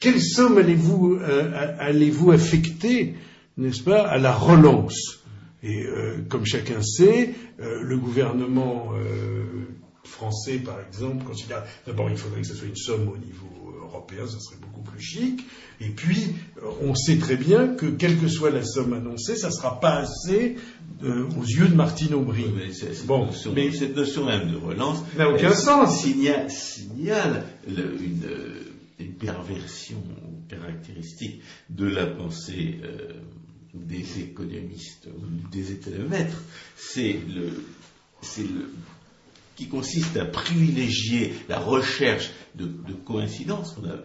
S1: quelle somme allez-vous euh, allez affecter, n'est-ce pas, à la relance? Et euh, comme chacun sait, euh, le gouvernement français, par exemple, considère d'abord il faudrait que ce soit une somme au niveau européen, ça serait beaucoup plus chic. Et puis, on sait très bien que quelle que soit la somme annoncée, ça ne sera pas assez aux yeux de Martine Aubry.
S2: bon, mais cette notion même de relance
S1: n'a aucun sens.
S2: Signale, signale une une perversion caractéristique de la pensée euh, des économistes ou des économètres, c'est le, c'est le, qui consiste à privilégier la recherche de, coïncidences, on a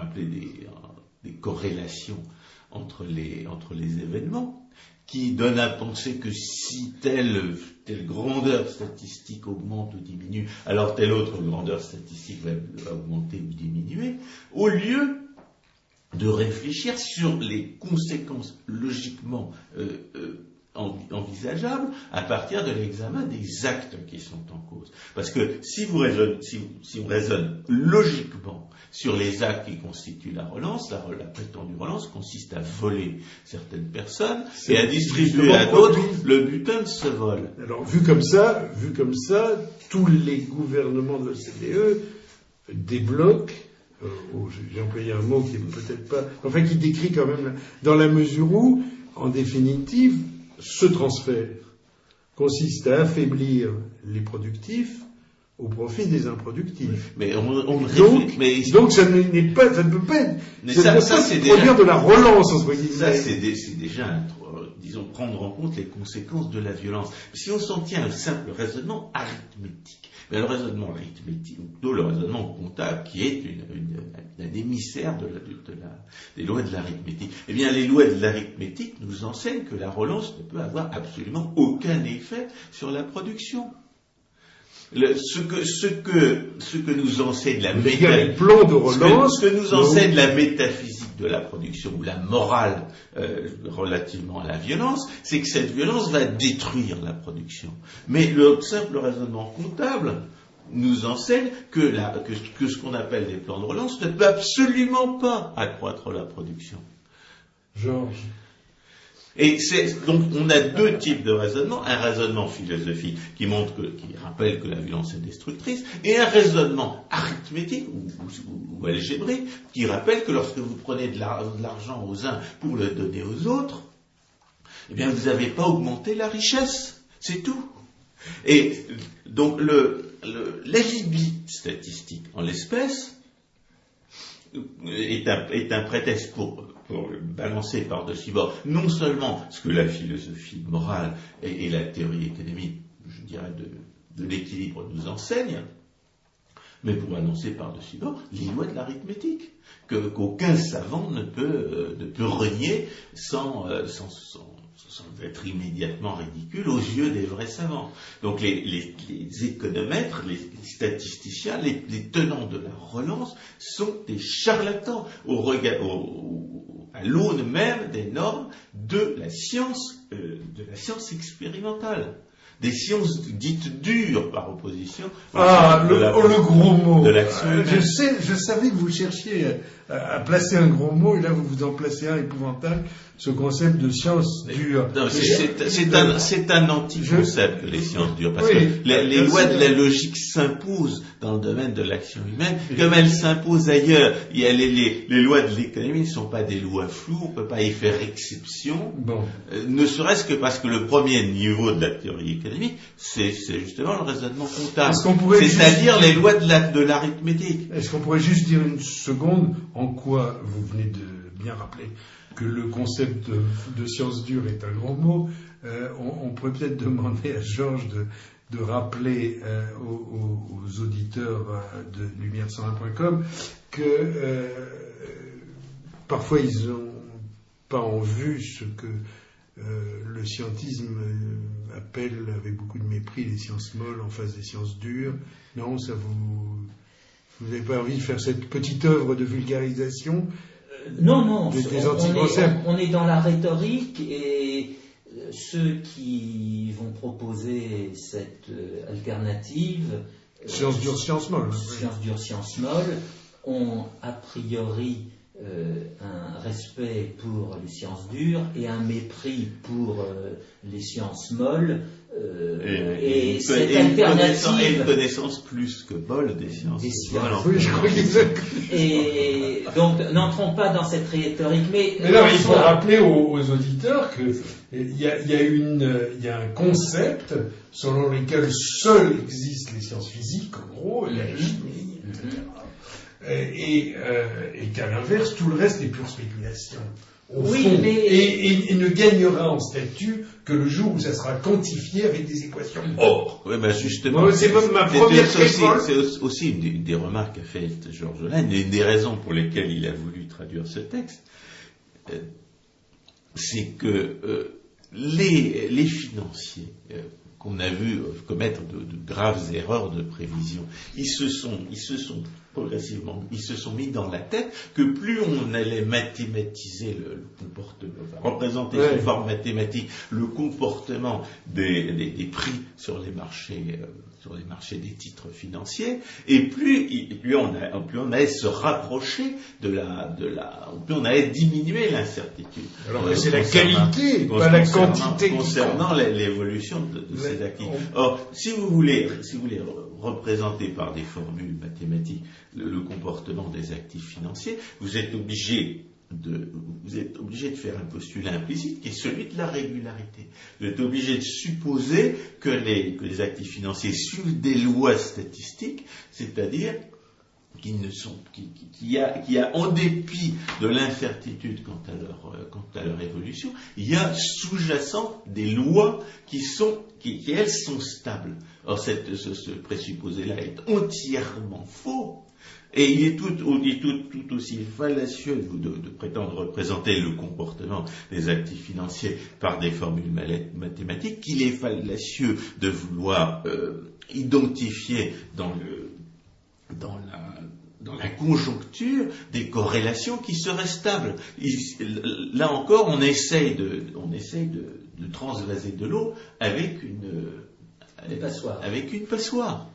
S2: appeler des, corrélations entre les, entre les événements, qui donne à penser que si telle, telle grandeur statistique augmente ou diminue, alors telle autre grandeur statistique va, augmenter ou diminuer, au lieu de réfléchir sur les conséquences logiquement euh, euh, envisageables à partir de l'examen des actes qui sont en cause. Parce que si, vous raisonnez, si, si on raisonne logiquement sur les actes qui constituent la relance, la, la prétendue relance consiste à voler certaines personnes et à distribuer à d'autres le butin de ce vol.
S1: Alors vu comme ça, vu comme ça, tous les gouvernements de l'OCDE débloquent euh, oh, j'ai employé un mot qui est peut-être pas, enfin qui décrit quand même, dans la mesure où, en définitive, ce transfert consiste à affaiblir les productifs au profit des improductifs.
S2: Mais on,
S1: donc, mais... donc ça n'est pas, ça ne peut pas être, mais ça, ça, c'est déjà de la relance en ce
S2: Ça c'est déjà, disons, prendre en compte les conséquences de la violence. Si on s'en tient à un simple raisonnement arithmétique, mais le raisonnement arithmétique, ou le raisonnement comptable, qui est une, un émissaire de la, des lois de l'arithmétique. Eh bien, les lois de l'arithmétique nous enseignent que la relance ne peut avoir absolument aucun effet sur la production. ce, que, ce, que, ce que nous enseigne la métaphysique, ce que nous enseigne la métaphysique de la production ou la morale euh, relativement à la violence, c'est que cette violence va détruire la production. Mais le simple raisonnement comptable nous enseigne que, que ce qu'on appelle des plans de relance ne peut absolument pas accroître la production.
S1: Georges.
S2: Et donc on a deux types de raisonnement, un raisonnement philosophique qui montre que, qui rappelle que la violence est destructrice, et un raisonnement arithmétique ou, algébrique qui rappelle que lorsque vous prenez de l'argent aux uns pour le donner aux autres, eh bien vous n'avez pas augmenté la richesse, c'est tout. Et donc le, l'alibi statistique en l'espèce est un, est un prétexte pour pour balancer par-dessus bord non seulement ce que la philosophie morale et, la théorie économique, je dirais, de, l'équilibre nous enseignent, mais pour balancer par-dessus bord les lois de l'arithmétique, qu'aucun savant ne peut, euh, renier sans, euh, sans, être immédiatement ridicule aux yeux des vrais savants. Donc les, économètres, les, statisticiens, les, tenants de la relance sont des charlatans au regard, à l'aune même des normes de la science, euh, de la science expérimentale des sciences dites dures par opposition.
S1: Ah, le, le, gros mot. De l'action. Euh, je sais, je savais que vous cherchiez à, placer un gros mot et là vous vous en placez un épouvantable ce concept de science dure.
S2: C'est un, un anti-concept, les sciences dures, parce que les, lois de la logique s'imposent dans le domaine de l'action humaine, comme elles s'imposent ailleurs. Il y a les, les, lois de l'économie ne sont pas des lois floues, on ne peut pas y faire exception, bon. Euh, ne serait-ce que parce que le premier niveau de la théorie économique, c'est justement le raisonnement comptable, c'est-à-dire les lois de l'arithmétique.
S1: Est-ce qu'on pourrait juste dire une seconde en quoi vous venez de bien rappeler que le concept de, science dure est un grand mot, euh, on, pourrait peut-être demander à Georges de, rappeler euh, aux, auditeurs euh, de lumière101.com que parfois ils n'ont pas en vue ce que le scientisme appelle avec beaucoup de mépris les sciences molles en face des sciences dures. Non, ça vous... Vous n'avez pas envie de faire cette petite œuvre de vulgarisation
S3: non, non, on, est, dans la rhétorique et euh, ceux qui vont proposer cette euh, alternative.
S1: Euh, science dure, science molle.
S3: Science dure, science molle, ont a priori un respect pour les sciences dures et un mépris pour les sciences molles
S2: euh, et, cette alternative. et une connaissance plus que bol des sciences. Des sciences.
S1: Oui, je crois
S3: Et donc, n'entrons pas dans cette rhétorique. Mais,
S1: mais il faut rappeler aux, auditeurs qu'il y a, y, a y a un concept selon lequel seules existent les sciences physiques, en gros, la chimie, etc. Et, euh, et qu'à l'inverse, tout le reste est pure spéculation oui, mais... et, ne gagnera en statut que le jour où ça sera quantifié avec des équations
S2: or. Oui, ben justement,
S1: c'est ma première
S2: C'est aussi, une, des, remarques qu'a fait Georges Laine, et une des raisons pour lesquelles il a voulu traduire ce texte, euh, c'est que euh, les, les financiers euh, qu'on a vu commettre de, de graves erreurs de prévision, ils se sont, ils se sont progressivement, ils se sont mis dans la tête que plus on allait mathématiser le, le comportement, enfin, représenter
S1: Ouais.
S2: sous forme mathématique le comportement des, des- des prix sur les marchés, euh, sur les marchés des titres financiers, et plus, plus on, a- plus on allait se rapprocher de la, de la, plus on allait diminuer l'incertitude.
S1: Alors
S2: Euh,
S1: c'est la qualité, pas la quantité
S2: concernant l'é- l'évolution de, de
S1: Ouais,
S2: ces
S1: on-
S2: Or, si vous voulez, si vous voulez représenter par des formules mathématiques le, comportement des actifs financiers, vous êtes obligé de, vous êtes obligé de faire un postulat implicite qui est celui de la régularité. Vous êtes obligé de supposer que les, que les actifs financiers suivent des lois statistiques, c'est-à-dire qu'ils ne qui, a, qui a, en dépit de l'incertitude quant quant à leur évolution, il y a sous-jacent des lois qui sont, qui, elles sont stables. Or, cette, ce, présupposé-là est entièrement faux. Et il est tout, aussi fallacieux de, prétendre représenter le comportement des actifs financiers par des formules mathématiques qu'il est fallacieux de vouloir euh, identifier dans la, conjoncture des corrélations qui seraient stables. Là encore, on essaye de, on essaye de, de transvaser de l'eau avec une,
S3: Des passoires.
S2: avec une passoire.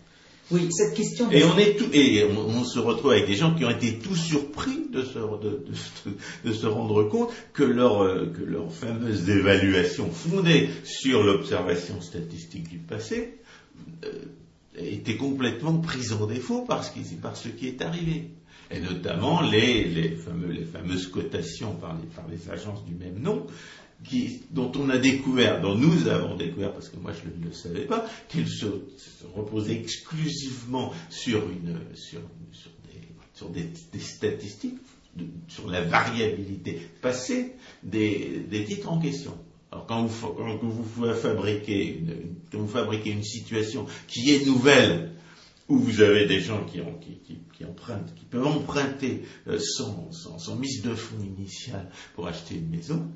S3: Oui, cette question.
S2: Et on est tout, et on, on se retrouve avec des gens qui ont été tout surpris de se, de, de- de se rendre compte que leur, euh, que leur fameuse évaluation fondée sur l'observation statistique du passé euh, était complètement prise en défaut par ce qui, par ce qui est arrivé. Et notamment les, les, fameux, les fameuses cotations par les, par les agences du même nom, dont on a découvert, dont nous avons découvert, parce que moi je ne le savais pas, qu'ils se, se reposaient exclusivement sur, une, sur, des, sur des, statistiques, sur la variabilité passée des, titres en question. Alors quand vous, fabriquez une, quand vous fabriquez une situation qui est nouvelle, où vous avez des gens qui, qui empruntent, qui peuvent emprunter euh, sans, sans, sans mise de fonds initiale pour acheter une maison,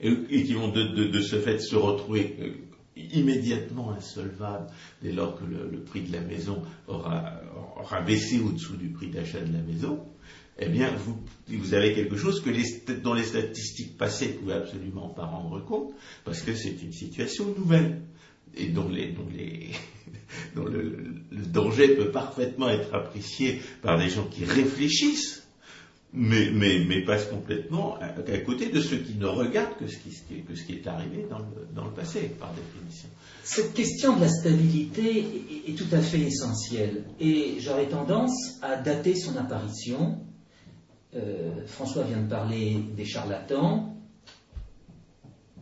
S2: et, qui vont de, ce fait se retrouver euh, immédiatement insolvables dès lors que le, prix de la maison aura, baissé au-dessous du prix d'achat de la maison, eh bien, vous, avez quelque chose que dont les statistiques passées ne pouvaient absolument pas rendre compte, parce que c'est une situation nouvelle, et dont, le danger peut parfaitement être apprécié par des gens qui réfléchissent mais, mais, passe complètement à, côté de ceux qui ne regardent que ce qui, est arrivé dans le, passé, par définition.
S3: Cette question de la stabilité est, tout à fait essentielle et j'aurais tendance à dater son apparition. Euh, François vient de parler des charlatans.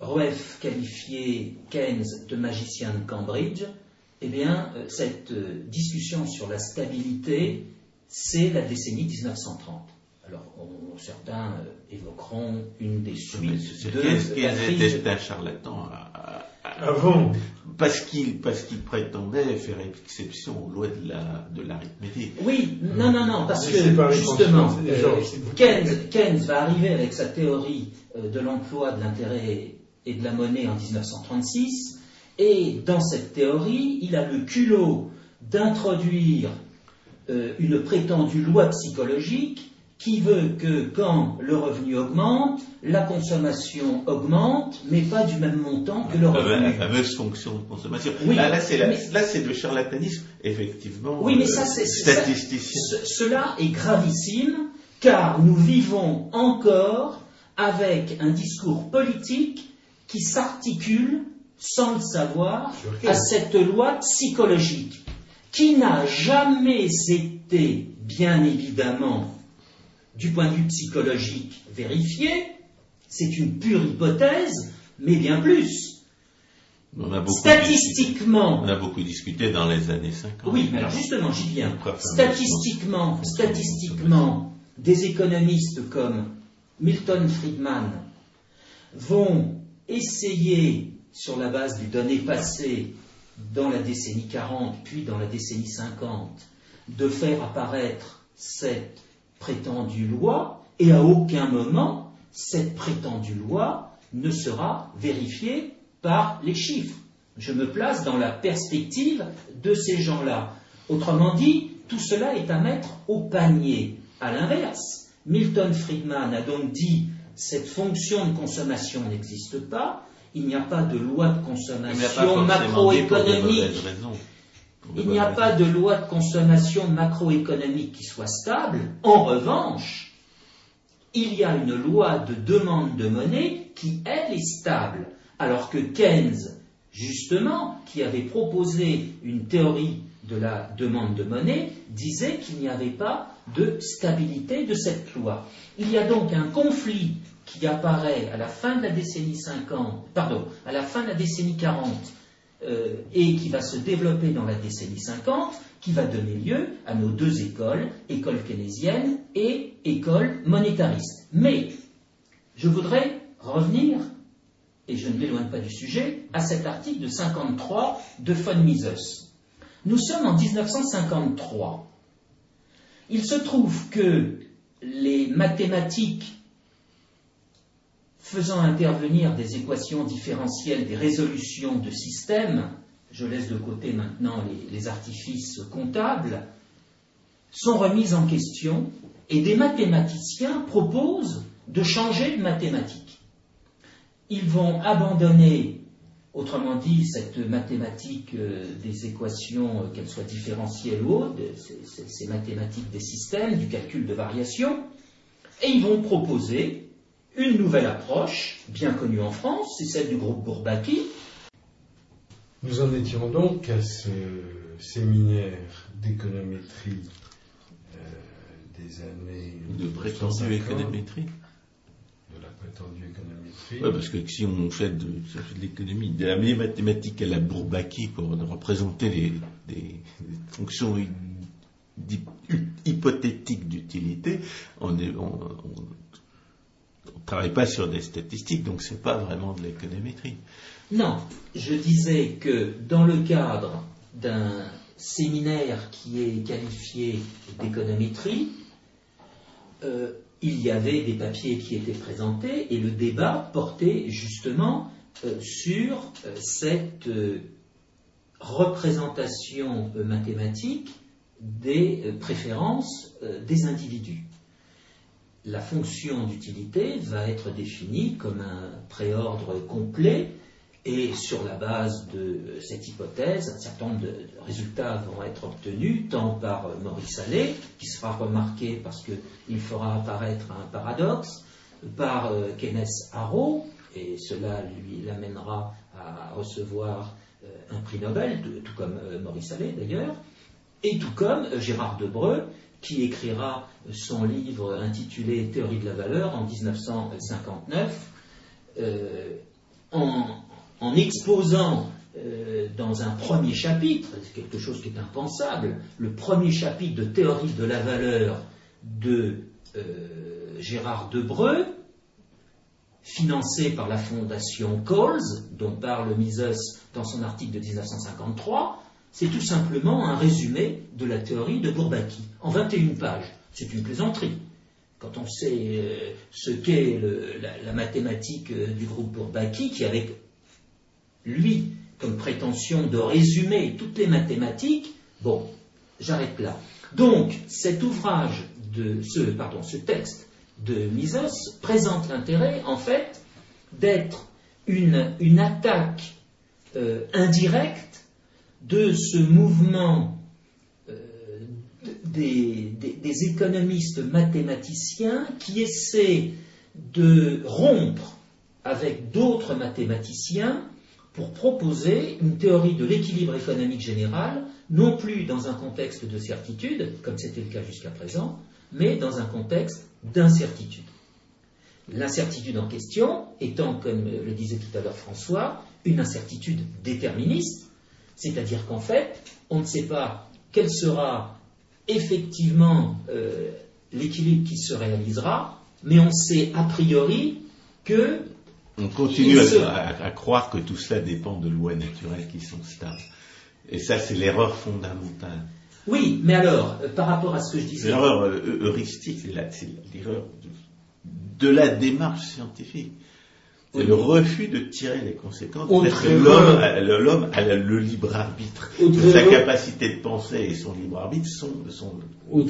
S3: Rueff qualifiait Keynes de magicien de Cambridge. Eh bien, euh, cette euh, discussion sur la stabilité, c'est la décennie 1930. Certains euh, évoqueront une des suites
S2: Qu'est-ce un charlatan à- à- à-
S1: Avant,
S2: parce qu'il parce qu'il prétendait faire exception aux lois de la de l'arithmétique.
S3: Oui, non, non, non, parce
S1: Mais c'est
S3: que justement, euh. Keynes, Keynes va arriver avec sa théorie euh, de l'emploi, de l'intérêt et de la monnaie en 1936, et dans cette théorie, il a le culot d'introduire euh, une prétendue loi psychologique qui veut que quand le revenu augmente, la consommation augmente, mais pas du même montant que le revenu.
S2: la fameuse fonction de consommation.
S3: Oui,
S2: là, là, c'est le charlatanisme, effectivement.
S3: Oui, mais
S2: euh,
S3: ça, c'est
S2: statisticien.
S3: cela est gravissime, car nous vivons encore avec un discours politique qui s'articule, sans le savoir, à cette loi psychologique, qui n'a jamais été, bien évidemment, du point de vue psychologique, vérifiée. C'est une pure hypothèse, mais bien plus.
S2: On a beaucoup
S3: Statistiquement,
S2: On a beaucoup discuté dans les années 50.
S3: oui, mais alors justement, j'y viens. Statistiquement, statistiquement, des économistes comme Milton Friedman vont essayer, sur la base des données passées dans la décennie 40, puis dans la décennie 50, de faire apparaître cette prétendue loi, et à aucun moment, cette prétendue loi ne sera vérifié par les chiffres. Je me place dans la perspective de ces gens-là. Autrement dit, tout cela est à mettre au panier. À l'inverse, Milton Friedman a donc dit cette fonction de consommation n'existe pas, il n'y a pas de loi de consommation macroéconomique. Il n'y a pas de loi de consommation macroéconomique qui soit stable. En revanche, il y a une loi de demande de monnaie qui, elle, est stable. Alors que Keynes, justement, qui avait proposé une théorie de la demande de monnaie, disait qu'il n'y avait pas de stabilité de cette loi. Il y a donc un conflit qui apparaît à la fin de la décennie 50, pardon, à la fin de la décennie 40 euh, et qui va se développer dans la décennie 50, qui va donner lieu à nos deux écoles, école keynésienne et école monétariste. Mais je voudrais revenir, et je ne m'éloigne pas du sujet, à cet article de 53 de von Mises. Nous sommes en 1953. Il se trouve que les mathématiques faisant intervenir des équations différentielles, des résolutions de systèmes, je laisse de côté maintenant les, artifices comptables, sont remises en question et des mathématiciens proposent de changer de mathématiques. Ils vont abandonner, autrement dit, cette mathématique euh, des équations, euh, qu'elles soient différentielles ou autres, ces mathématiques des systèmes, du calcul de variation, et ils vont proposer une nouvelle approche, bien connue en France, c'est celle du groupe Bourbaki.
S1: Nous en étions donc à ce séminaire d'économétrie euh, des années.
S2: De prétendue économétrie
S1: De la prétendue économétrie.
S2: Oui, parce que si on fait de, l'économie, de la mathématique à la Bourbaki pour représenter les, des fonctions hypothétiques d'utilité, on, est, on ne travaille pas sur des statistiques, donc ce n'est pas vraiment de l'économétrie.
S3: Non, je disais que dans le cadre d'un séminaire qui est qualifié d'économétrie, euh, il y avait des papiers qui étaient présentés et le débat portait justement euh, sur euh, cette représentation mathématique des préférences des individus la fonction d'utilité va être définie comme un préordre complet et sur la base de cette hypothèse, un certain nombre de résultats vont être obtenus, tant par Maurice Allais, qui sera remarqué parce qu'il fera apparaître un paradoxe, par euh, Kenneth Arrow, et cela lui l'amènera à recevoir euh, un prix Nobel, tout comme euh, Maurice Allais d'ailleurs, et tout comme Gérard Debreu, qui écrira son livre intitulé Théorie de la valeur en 1959, euh, en, exposant euh, dans un premier chapitre, quelque chose qui est impensable, le premier chapitre de Théorie de la valeur de euh, Gérard Debreu, financé par la fondation Coles, dont parle Mises dans son article de 1953, c'est tout simplement un résumé de la théorie de Bourbaki, en 21 pages. C'est une plaisanterie. Quand on sait euh, ce qu'est la, mathématique euh, du groupe Bourbaki, qui avait, lui, comme prétention de résumer toutes les mathématiques, bon, j'arrête là. Donc, cet ouvrage de ce, pardon, ce texte de Mises présente l'intérêt, en fait, d'être une, attaque euh, indirecte de ce mouvement euh, des, économistes mathématiciens qui essaient de rompre avec d'autres mathématiciens pour proposer une théorie de l'équilibre économique général, non plus dans un contexte de certitude, comme c'était le cas jusqu'à présent, mais dans un contexte d'incertitude. L'incertitude en question étant, comme le disait tout à l'heure François, une incertitude déterministe, c'est-à-dire qu'en fait, on ne sait pas quel sera effectivement euh, l'équilibre qui se réalisera, mais on sait a priori que...
S2: On continue à, croire que tout cela dépend de lois naturelles qui sont stables. Et ça, c'est l'erreur fondamentale.
S3: Oui, mais alors, euh, par rapport à ce que je disais...
S2: L'erreur euh, heuristique, c'est l'erreur de, la démarche scientifique. C'est le refus de tirer les conséquences. Parce que. L'homme a- le- l'homme a le libre arbitre. Sa capacité de penser et son libre arbitre sont, sont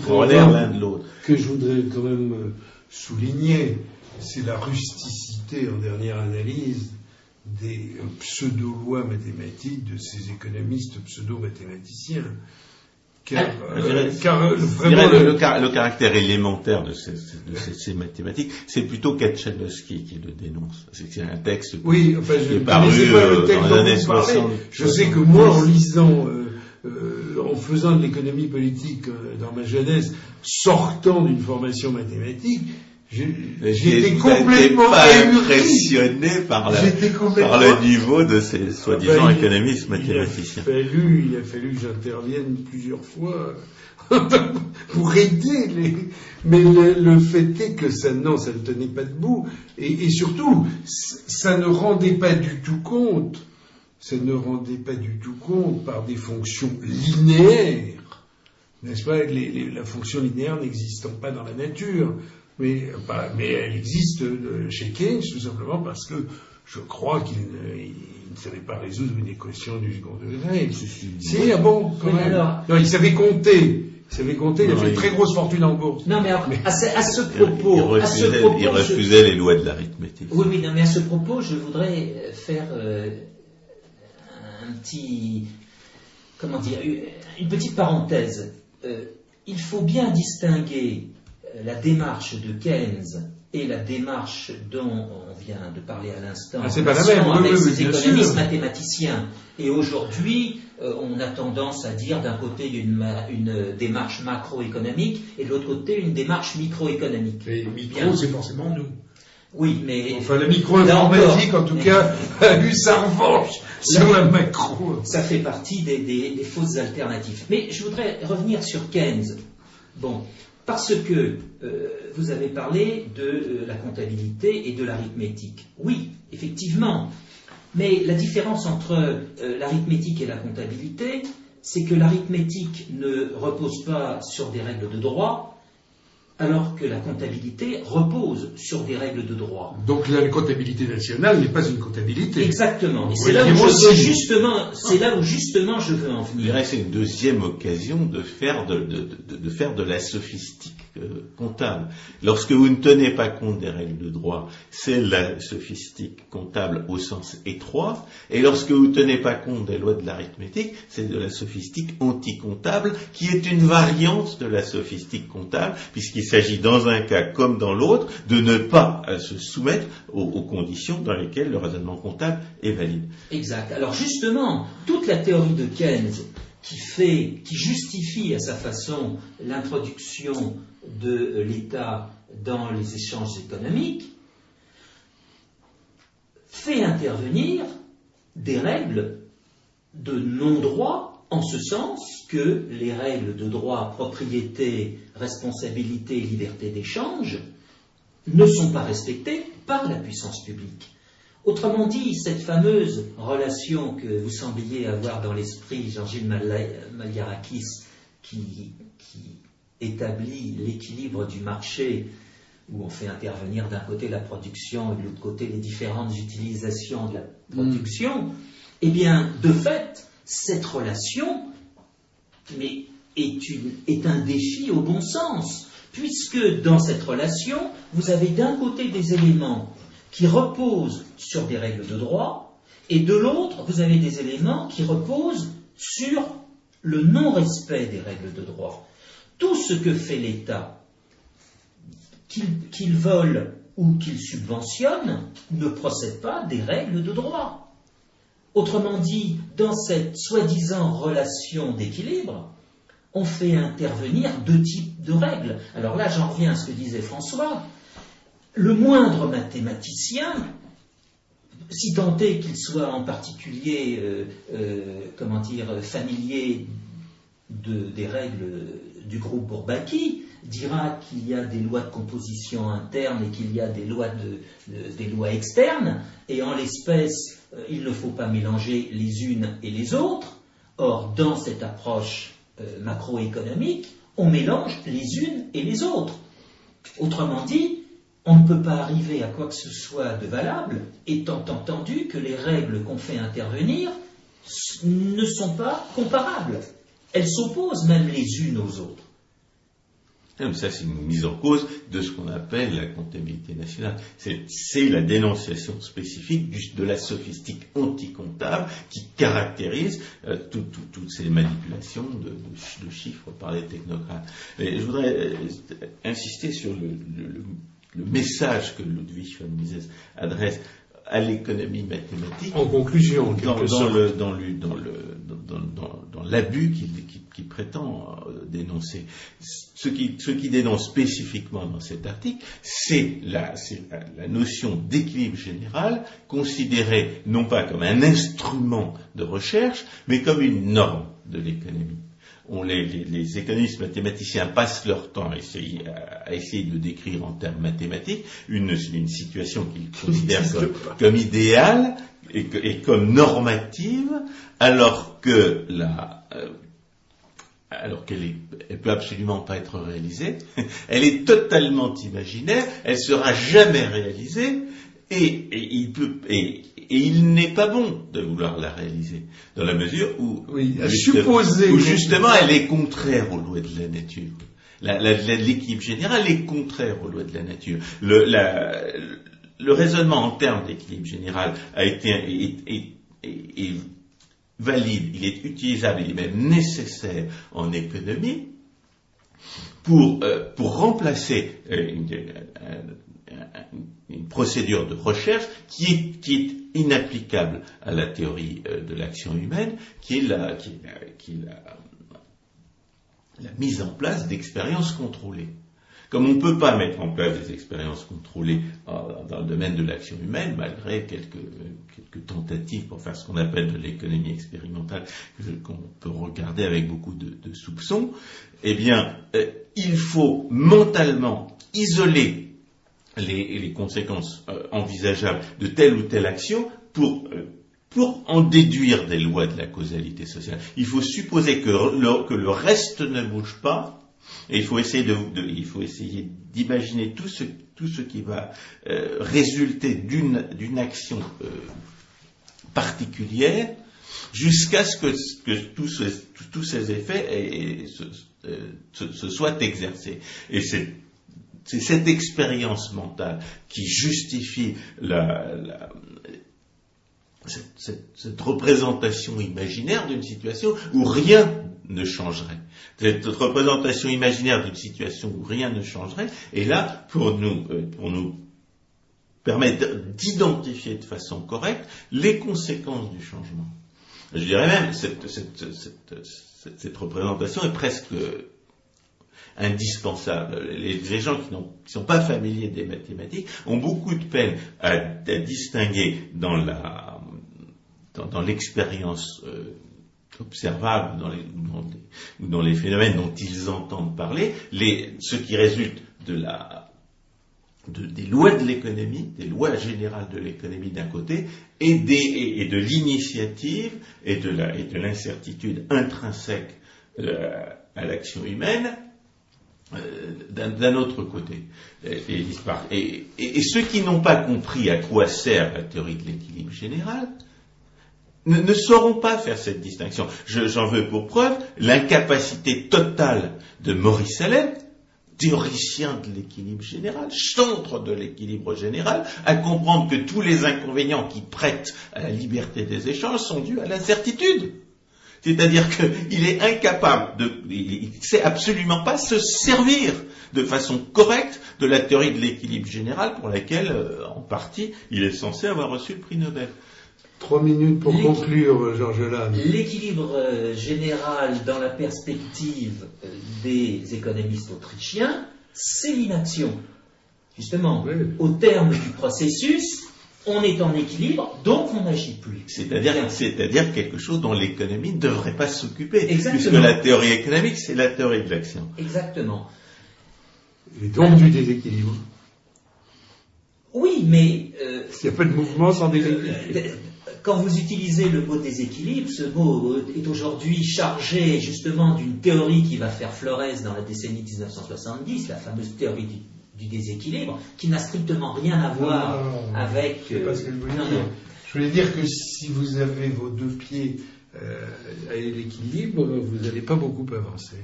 S2: corollaires l'un de l'autre.
S1: que je voudrais quand même euh, souligner, c'est la rusticité en dernière analyse des euh, pseudo-lois mathématiques de ces économistes pseudo-mathématiciens. Car,
S2: Ah, dirais-
S1: euh, car, euh, vraiment,
S2: le,
S1: le-
S2: le car- le caractère élémentaire de, ces, de ces- ces mathématiques, c'est plutôt Katchalowski qui le dénonce. C'est un texte
S1: oui, enfin, je
S2: qui est
S1: ne
S2: paru
S1: pas
S2: euh,
S1: le texte
S2: dans les années
S1: vous parlez.
S2: 60.
S1: Je sais que moi, en lisant, euh, euh, en faisant de l'économie politique euh, dans ma jeunesse, sortant d'une formation mathématique, j'étais complètement
S2: pas impressionné par, la-
S1: J'étais complètement
S2: par le niveau de ces soi-disant
S1: il-
S2: économistes
S1: Il a
S2: mathématiciens.
S1: fallu, il a fallu que j'intervienne plusieurs fois pour aider les. Mais le, le fait est que ça, non, ça ne tenait pas debout. Et, et surtout, ça ne rendait pas du tout compte. Ça ne rendait pas du tout compte par des fonctions linéaires. N'est-ce pas? Les- les- La fonction linéaire n'existant pas dans la nature. Mais, pas- mais elle existe euh, chez Keynes tout simplement parce que je crois qu'il ne, il ne savait pas résoudre une équation du second degré. Si, ah bon, quand même.
S3: alors-
S1: Non, il savait compter. Il savait compter, il a fait une très grosse fortune en bourse.
S3: Non, mais alors, à ce, à ce
S2: Il,
S3: propos,
S2: il
S3: à ce
S2: refusait,
S3: propos,
S2: il
S3: je-
S2: refusait les lois de l'arithmétique.
S3: Oui, oui, non, mais à ce propos, je voudrais euh, faire euh, un petit, comment dire, une- une petite parenthèse. Euh, il faut bien distinguer euh, la démarche de Keynes et la démarche dont on vient de parler à l'instant
S1: Ah, c'est pas la
S3: en relation
S1: même, oui,
S3: avec
S1: oui,
S3: ces économistes
S1: sûr.
S3: mathématiciens. Et aujourd'hui, euh, on a tendance à dire d'un côté une, ma- une démarche macroéconomique et de l'autre côté une démarche microéconomique. Bien.
S1: micro, c'est forcément nous.
S3: Oui, mais
S1: Enfin, la micro-informatique,
S3: Là
S1: en tout cas, a eu sa revanche sur la macro.
S3: ça fait partie des, des- des fausses alternatives. Mais je voudrais revenir sur Keynes. Bon, parce que euh, vous avez parlé de euh, la comptabilité et de l'arithmétique. Oui, effectivement. Mais la différence entre euh, l'arithmétique et la comptabilité, c'est que l'arithmétique ne repose pas sur des règles de droit, alors que la comptabilité repose sur des règles de droit.
S1: Donc la comptabilité nationale n'est pas une comptabilité.
S3: Exactement. Et c'est là, où je veux justement, c'est là où justement je veux en
S2: Je
S3: venir.
S2: dirais que c'est une deuxième occasion de faire de, de- de- de faire de la sophistique comptable. Lorsque vous ne tenez pas compte des règles de droit, c'est la sophistique comptable au sens étroit. Et lorsque vous ne tenez pas compte des lois de l'arithmétique, c'est de la sophistique anti-comptable, qui est une variante de la sophistique comptable, puisqu'il s'agit dans un cas comme dans l'autre de ne pas se soumettre aux, aux conditions dans lesquelles le raisonnement comptable est valide.
S3: Exact. Alors justement, toute la théorie de Keynes qui fait, qui justifie à sa façon l'introduction de l'État dans les échanges économiques, fait intervenir des règles de non-droit en ce sens que les règles de droit, propriété, responsabilité liberté d'échange ne sont pas respectées par la puissance publique. Autrement dit, cette fameuse relation que vous sembliez avoir dans l'esprit, Jean-Gilles Mala- Maliarakis, qui, qui établit l'équilibre du marché, où on fait intervenir d'un côté la production et de l'autre côté les différentes utilisations de la production, eh bien, de fait, cette relation mais est, une- est un défi au bon sens, puisque dans cette relation, vous avez d'un côté des éléments qui reposent sur des règles de droit, et de l'autre, vous avez des éléments qui reposent sur le non-respect des règles de droit. Tout ce que fait l'État, qu'il vole ou qu'il subventionne, ne procède pas des règles de droit. Autrement dit, dans cette soi-disant relation d'équilibre, on fait intervenir deux types de règles. Alors là, j'en reviens à ce que disait François. Le moindre mathématicien, si tant est qu'il soit en particulier, euh, euh, comment dire, familier de- des règles du groupe Bourbaki, dira qu'il y a des lois de composition interne et qu'il y a des lois, de- de- des lois externes, et en l'espèce, euh, il ne faut pas mélanger les unes et les autres. Or, dans cette approche macroéconomique, on mélange les unes et les autres. Autrement dit, on ne peut pas arriver à quoi que ce soit de valable, étant entendu que les règles qu'on fait intervenir ne sont pas comparables. Elles s'opposent même les unes aux autres.
S2: Ça, c'est une mise en cause de ce qu'on appelle la comptabilité nationale. C'est la dénonciation spécifique de la sophistique anti-comptable qui caractérise euh, toutes ces manipulations de, chiffres par les technocrates. je voudrais euh, insister sur le, message que Ludwig von Mises adresse à l'économie mathématique.
S1: En conclusion,
S2: dans, le, dans, le, dans, dans, l'abus qu'il prétend euh, dénoncer. Ce qui, ce qui dénonce spécifiquement dans cet article, c'est la, la, notion d'équilibre général considérée non pas comme un instrument de recherche, mais comme une norme de l'économie les, économistes mathématiciens passent leur temps à essayer, de décrire en termes mathématiques une, situation qu'ils considèrent comme, idéale et, comme normative, alors que la, euh, alors qu'elle ne peut absolument pas être réalisée, elle est totalement imaginaire, elle sera jamais réalisée, et, il peut, et, il n'est pas bon de vouloir la réaliser, dans la mesure où, justement, elle est contraire aux lois de la nature. L'équipe générale est contraire aux lois de la nature. Le, le raisonnement en termes d'équilibre général a été est, valide, il est utilisable, il est même nécessaire en économie pour, euh, pour remplacer euh, une, une procédure de recherche qui est, inapplicable à la théorie euh, de l'action humaine, qui est la, mise en place d'expériences contrôlées. Comme on ne peut pas mettre en place des expériences contrôlées euh, dans le domaine de l'action humaine, malgré quelques, tentatives pour faire ce qu'on appelle de l'économie expérimentale, qu'on peut regarder avec beaucoup de, soupçons, eh bien, euh, il faut mentalement isoler les, conséquences euh, envisageables de telle ou telle action pour, euh, pour en déduire des lois de la causalité sociale. Il faut supposer que le, que le reste ne bouge pas, et il faut essayer de, il faut essayer d'imaginer tout ce, tout ce qui va euh, résulter d'une, d'une action particulière jusqu'à ce que, que tous ces effets se, soient exercés. Et c'est c'est cette expérience mentale qui justifie cette, représentation imaginaire d'une situation où rien ne changerait. Cette représentation imaginaire d'une situation où rien ne changerait est là pour nous, euh, pour nous permettre d'identifier de façon correcte les conséquences du changement. Je dirais même, cette, cette représentation est presque indispensable. Les, gens qui ne sont pas familiers des mathématiques ont beaucoup de peine à, distinguer dans la dans, l'expérience euh, observable dans les, dans, les, phénomènes dont ils entendent parler, les, ce qui résulte de la, de, des lois de l'économie, des lois générales de l'économie d'un côté, et, des, et, de l'initiative et de l'incertitude intrinsèque euh, à l'action humaine d'un autre côté. Et, et, ceux qui n'ont pas compris à quoi sert la théorie de l'équilibre général ne, sauront pas faire cette distinction. J'en veux pour preuve l'incapacité totale de Maurice Allais, théoricien de l'équilibre général, chantre de l'équilibre général, à comprendre que tous les inconvénients qui prêtent à la liberté des échanges sont dus à l'incertitude. C'est-à-dire qu'il est incapable de, il ne sait absolument pas se servir de façon correcte de la théorie de l'équilibre général pour laquelle, euh, en partie, il est censé avoir reçu le prix Nobel.
S1: Trois minutes pour conclure, Georges Lannes.
S3: L'équilibre euh, général dans la perspective euh, des économistes autrichiens, c'est l'inaction. Justement, au terme du processus, on est en équilibre, donc on n'agit plus.
S2: C'est-à-dire, quelque chose dont l'économie ne devrait pas s'occuper, puisque la théorie économique, c'est la théorie de l'action.
S3: Exactement.
S1: Et donc du déséquilibre.
S3: Oui, mais...
S1: Euh, S'il n'y a pas de mouvement sans déséquilibre. Euh,
S3: quand vous utilisez le mot déséquilibre, ce mot est aujourd'hui chargé justement d'une théorie qui va faire Flores dans la décennie 1970, la fameuse théorie du du déséquilibre, qui n'a strictement rien à voir
S1: Non, non, non.
S3: avec.
S1: C'est pas ce que je voulais
S3: non,
S1: dire.
S3: non.
S1: Je voulais dire que si vous avez vos deux pieds euh, à l'équilibre, vous n'allez pas beaucoup avancer.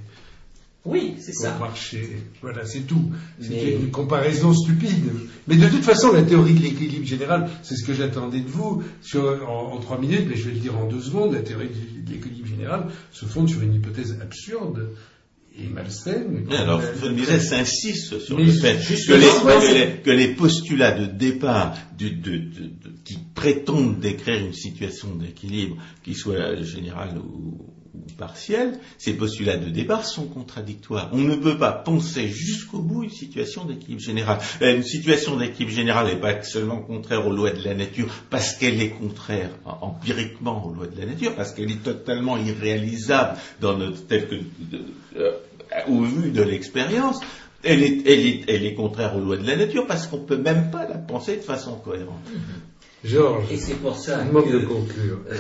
S3: Oui, c'est ça.
S1: marcher. Voilà, c'est tout. C'est
S3: Mais-
S1: une comparaison stupide. Mais de toute façon, la théorie de l'équilibre général, c'est ce que j'attendais de vous sur, en, en trois minutes, mais je vais le dire en deux secondes. La théorie de l'équilibre général se fonde sur une hypothèse absurde et malsaine.
S2: Mais alors, Von Mises insiste sur le fait que les, que postulats de départ du- de- de- de- qui prétendent décrire une situation d'équilibre, qui soit générale ou, ou partielle, ces postulats de départ sont contradictoires. On ne peut pas penser jusqu'au bout une situation d'équilibre général. Euh, Une situation d'équilibre général n'est pas seulement contraire aux lois de la nature parce qu'elle est contraire euh, empiriquement aux lois de la nature, parce qu'elle est totalement irréalisable dans notre, tel que, euh, au vu de l'expérience. Elle est, elle, est, elle est contraire aux lois de la nature parce qu'on ne peut même pas la penser de façon cohérente.
S1: Georges,
S3: Et c'est pour ça
S1: demande de
S3: que
S1: conclure.
S3: euh,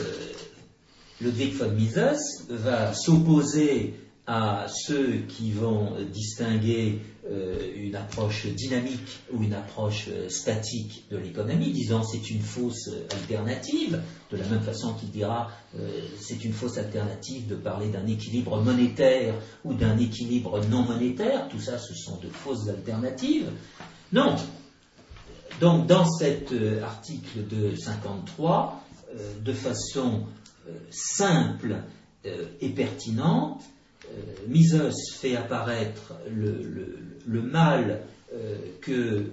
S3: Ludwig von Mises va s'opposer à ceux qui vont distinguer euh, une approche dynamique ou une approche euh, statique de l'économie, disant c'est une fausse euh, alternative, de la même façon qu'il dira euh, c'est une fausse alternative de parler d'un équilibre monétaire ou d'un équilibre non monétaire, tout ça ce sont de fausses alternatives. Non. Donc dans cet euh, article de 53, euh, de façon euh, simple euh, et pertinente, euh, Mises fait apparaître le, le- le mal euh, que euh,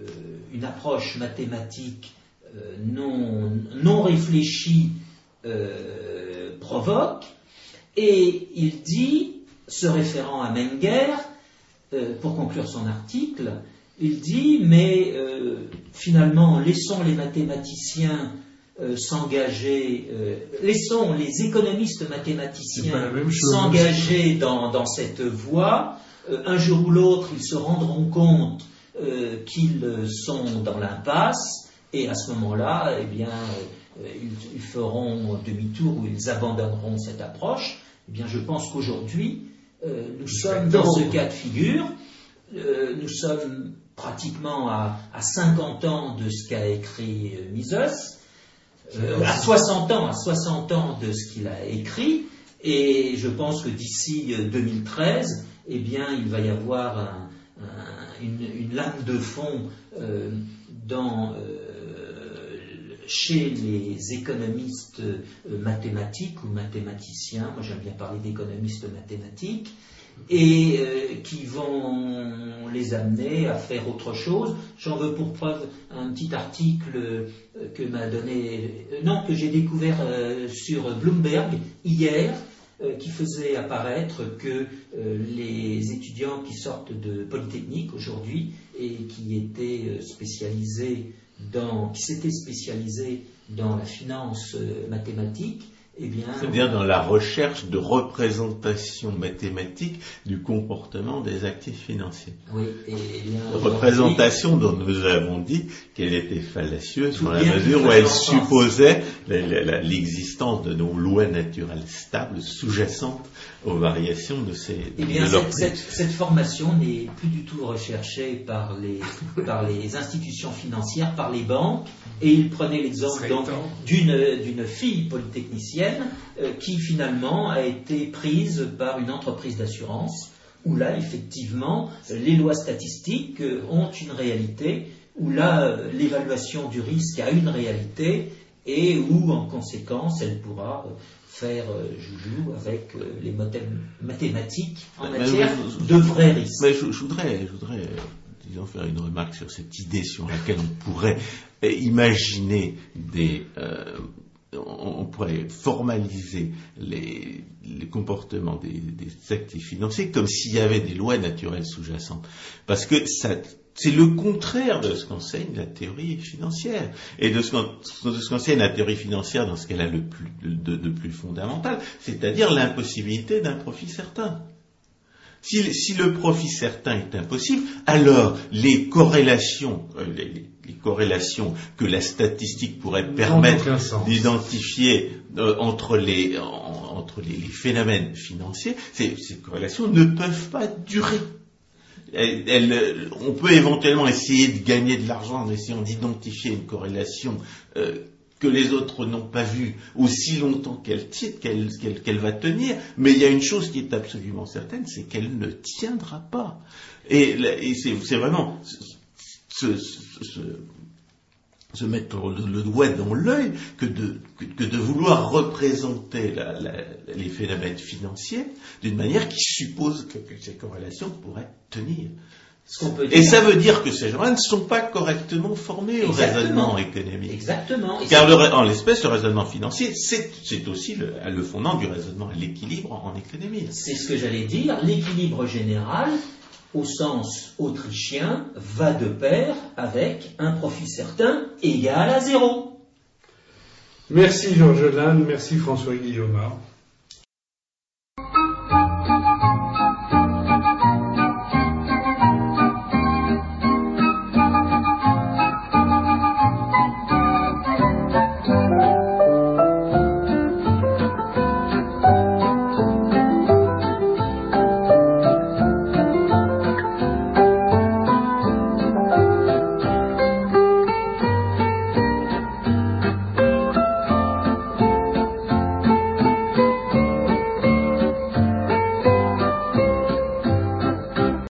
S3: une approche mathématique euh, non, non réfléchie provoque, et il dit, se référant à Menger, pour conclure son article, il dit, mais euh, finalement, laissons les mathématiciens euh, s'engager, euh, laissons les économistes mathématiciens s'engager dans, dans cette voie. Euh, un jour ou l'autre, ils se rendront compte euh, qu'ils sont dans l'impasse, et à ce moment-là, eh bien, euh, ils, ils feront demi-tour ou ils abandonneront cette approche. Eh bien, je pense qu'aujourd'hui, euh, nous sommes dans ce cas de figure. Euh, nous sommes pratiquement à, à 50 ans de ce qu'a écrit euh, Mises, euh, à 60 ans, à 60 ans de ce qu'il a écrit, et je pense que d'ici euh, 2013, eh bien, il va y avoir un- un- une, lame de fond euh, dans, euh, chez les économistes euh, mathématiques ou mathématiciens, moi j'aime bien parler d'économistes mathématiques, et qui vont les amener à faire autre chose. J'en veux pour preuve un petit article que m'a donné, non, que j'ai découvert sur Bloomberg hier, qui faisait apparaître que euh, les étudiants qui sortent de Polytechnique aujourd'hui et qui étaient euh, spécialisés dans, qui s'étaient spécialisés dans la finance euh, mathématique, eh bien,
S2: C'est-à-dire dans la recherche de représentation mathématique du comportement des actifs financiers.
S3: oui, et, eh bien,
S2: Représentation dont nous avons dit qu'elle était fallacieuse dans la mesure où elle supposait l'existence de nos lois naturelles stables sous-jacentes aux variations de, ces,
S3: Eh bien,
S2: de
S3: cette,
S2: prix.
S3: cette- cette formation n'est plus du tout recherchée par les, par les institutions financières, par les banques, et il prenait l'exemple d'une d'une fille polytechnicienne euh, qui finalement a été prise par une entreprise d'assurance, où là, effectivement, les lois statistiques euh, ont une réalité, où là, euh, l'évaluation du risque a une réalité, et où, en conséquence, elle pourra euh, faire euh, joujou avec euh, les modèles mathématiques en
S2: Mais
S3: matière
S2: je-
S3: de vrais risques.
S2: Mais je, je voudrais, je voudrais euh, disons, faire une remarque sur cette idée sur laquelle on pourrait imaginer des. euh, on, pourrait formaliser les, comportements des, actifs financiers comme s'il y avait des lois naturelles sous-jacentes. Parce que ça, c'est le contraire de ce qu'enseigne la théorie financière et de ce qu'enseigne la théorie financière dans ce qu'elle a le plus, de, plus fondamental, c'est-à-dire l'impossibilité d'un profit certain. Si, le profit certain est impossible, alors les corrélations, euh, les- corrélations que la statistique pourrait permettre d'identifier euh, entre, les, en- entre les, les phénomènes financiers, ces, ces corrélations ne peuvent pas durer. on peut éventuellement essayer de gagner de l'argent en essayant d'identifier une corrélation euh, que les autres n'ont pas vue aussi longtemps qu'elle qu'elle va tenir, mais il y a une chose qui est absolument certaine, c'est qu'elle ne tiendra pas. Et, c'est vraiment se mettre le doigt dans l'œil que de, que, de vouloir représenter les phénomènes financiers d'une manière qui suppose que, ces corrélations pourraient tenir. Et ça veut dire que ces gens-là ne sont pas correctement formés au raisonnement économique.
S3: Exactement.
S2: Car en l'espèce, le raisonnement financier, c'est aussi le, le, fondement du raisonnement l'équilibre en économie.
S3: C'est ce que j'allais dire. L'équilibre général, au sens autrichien, va de pair avec un profit certain égal à zéro.
S1: Merci Georges Lannes, merci François Guillaume.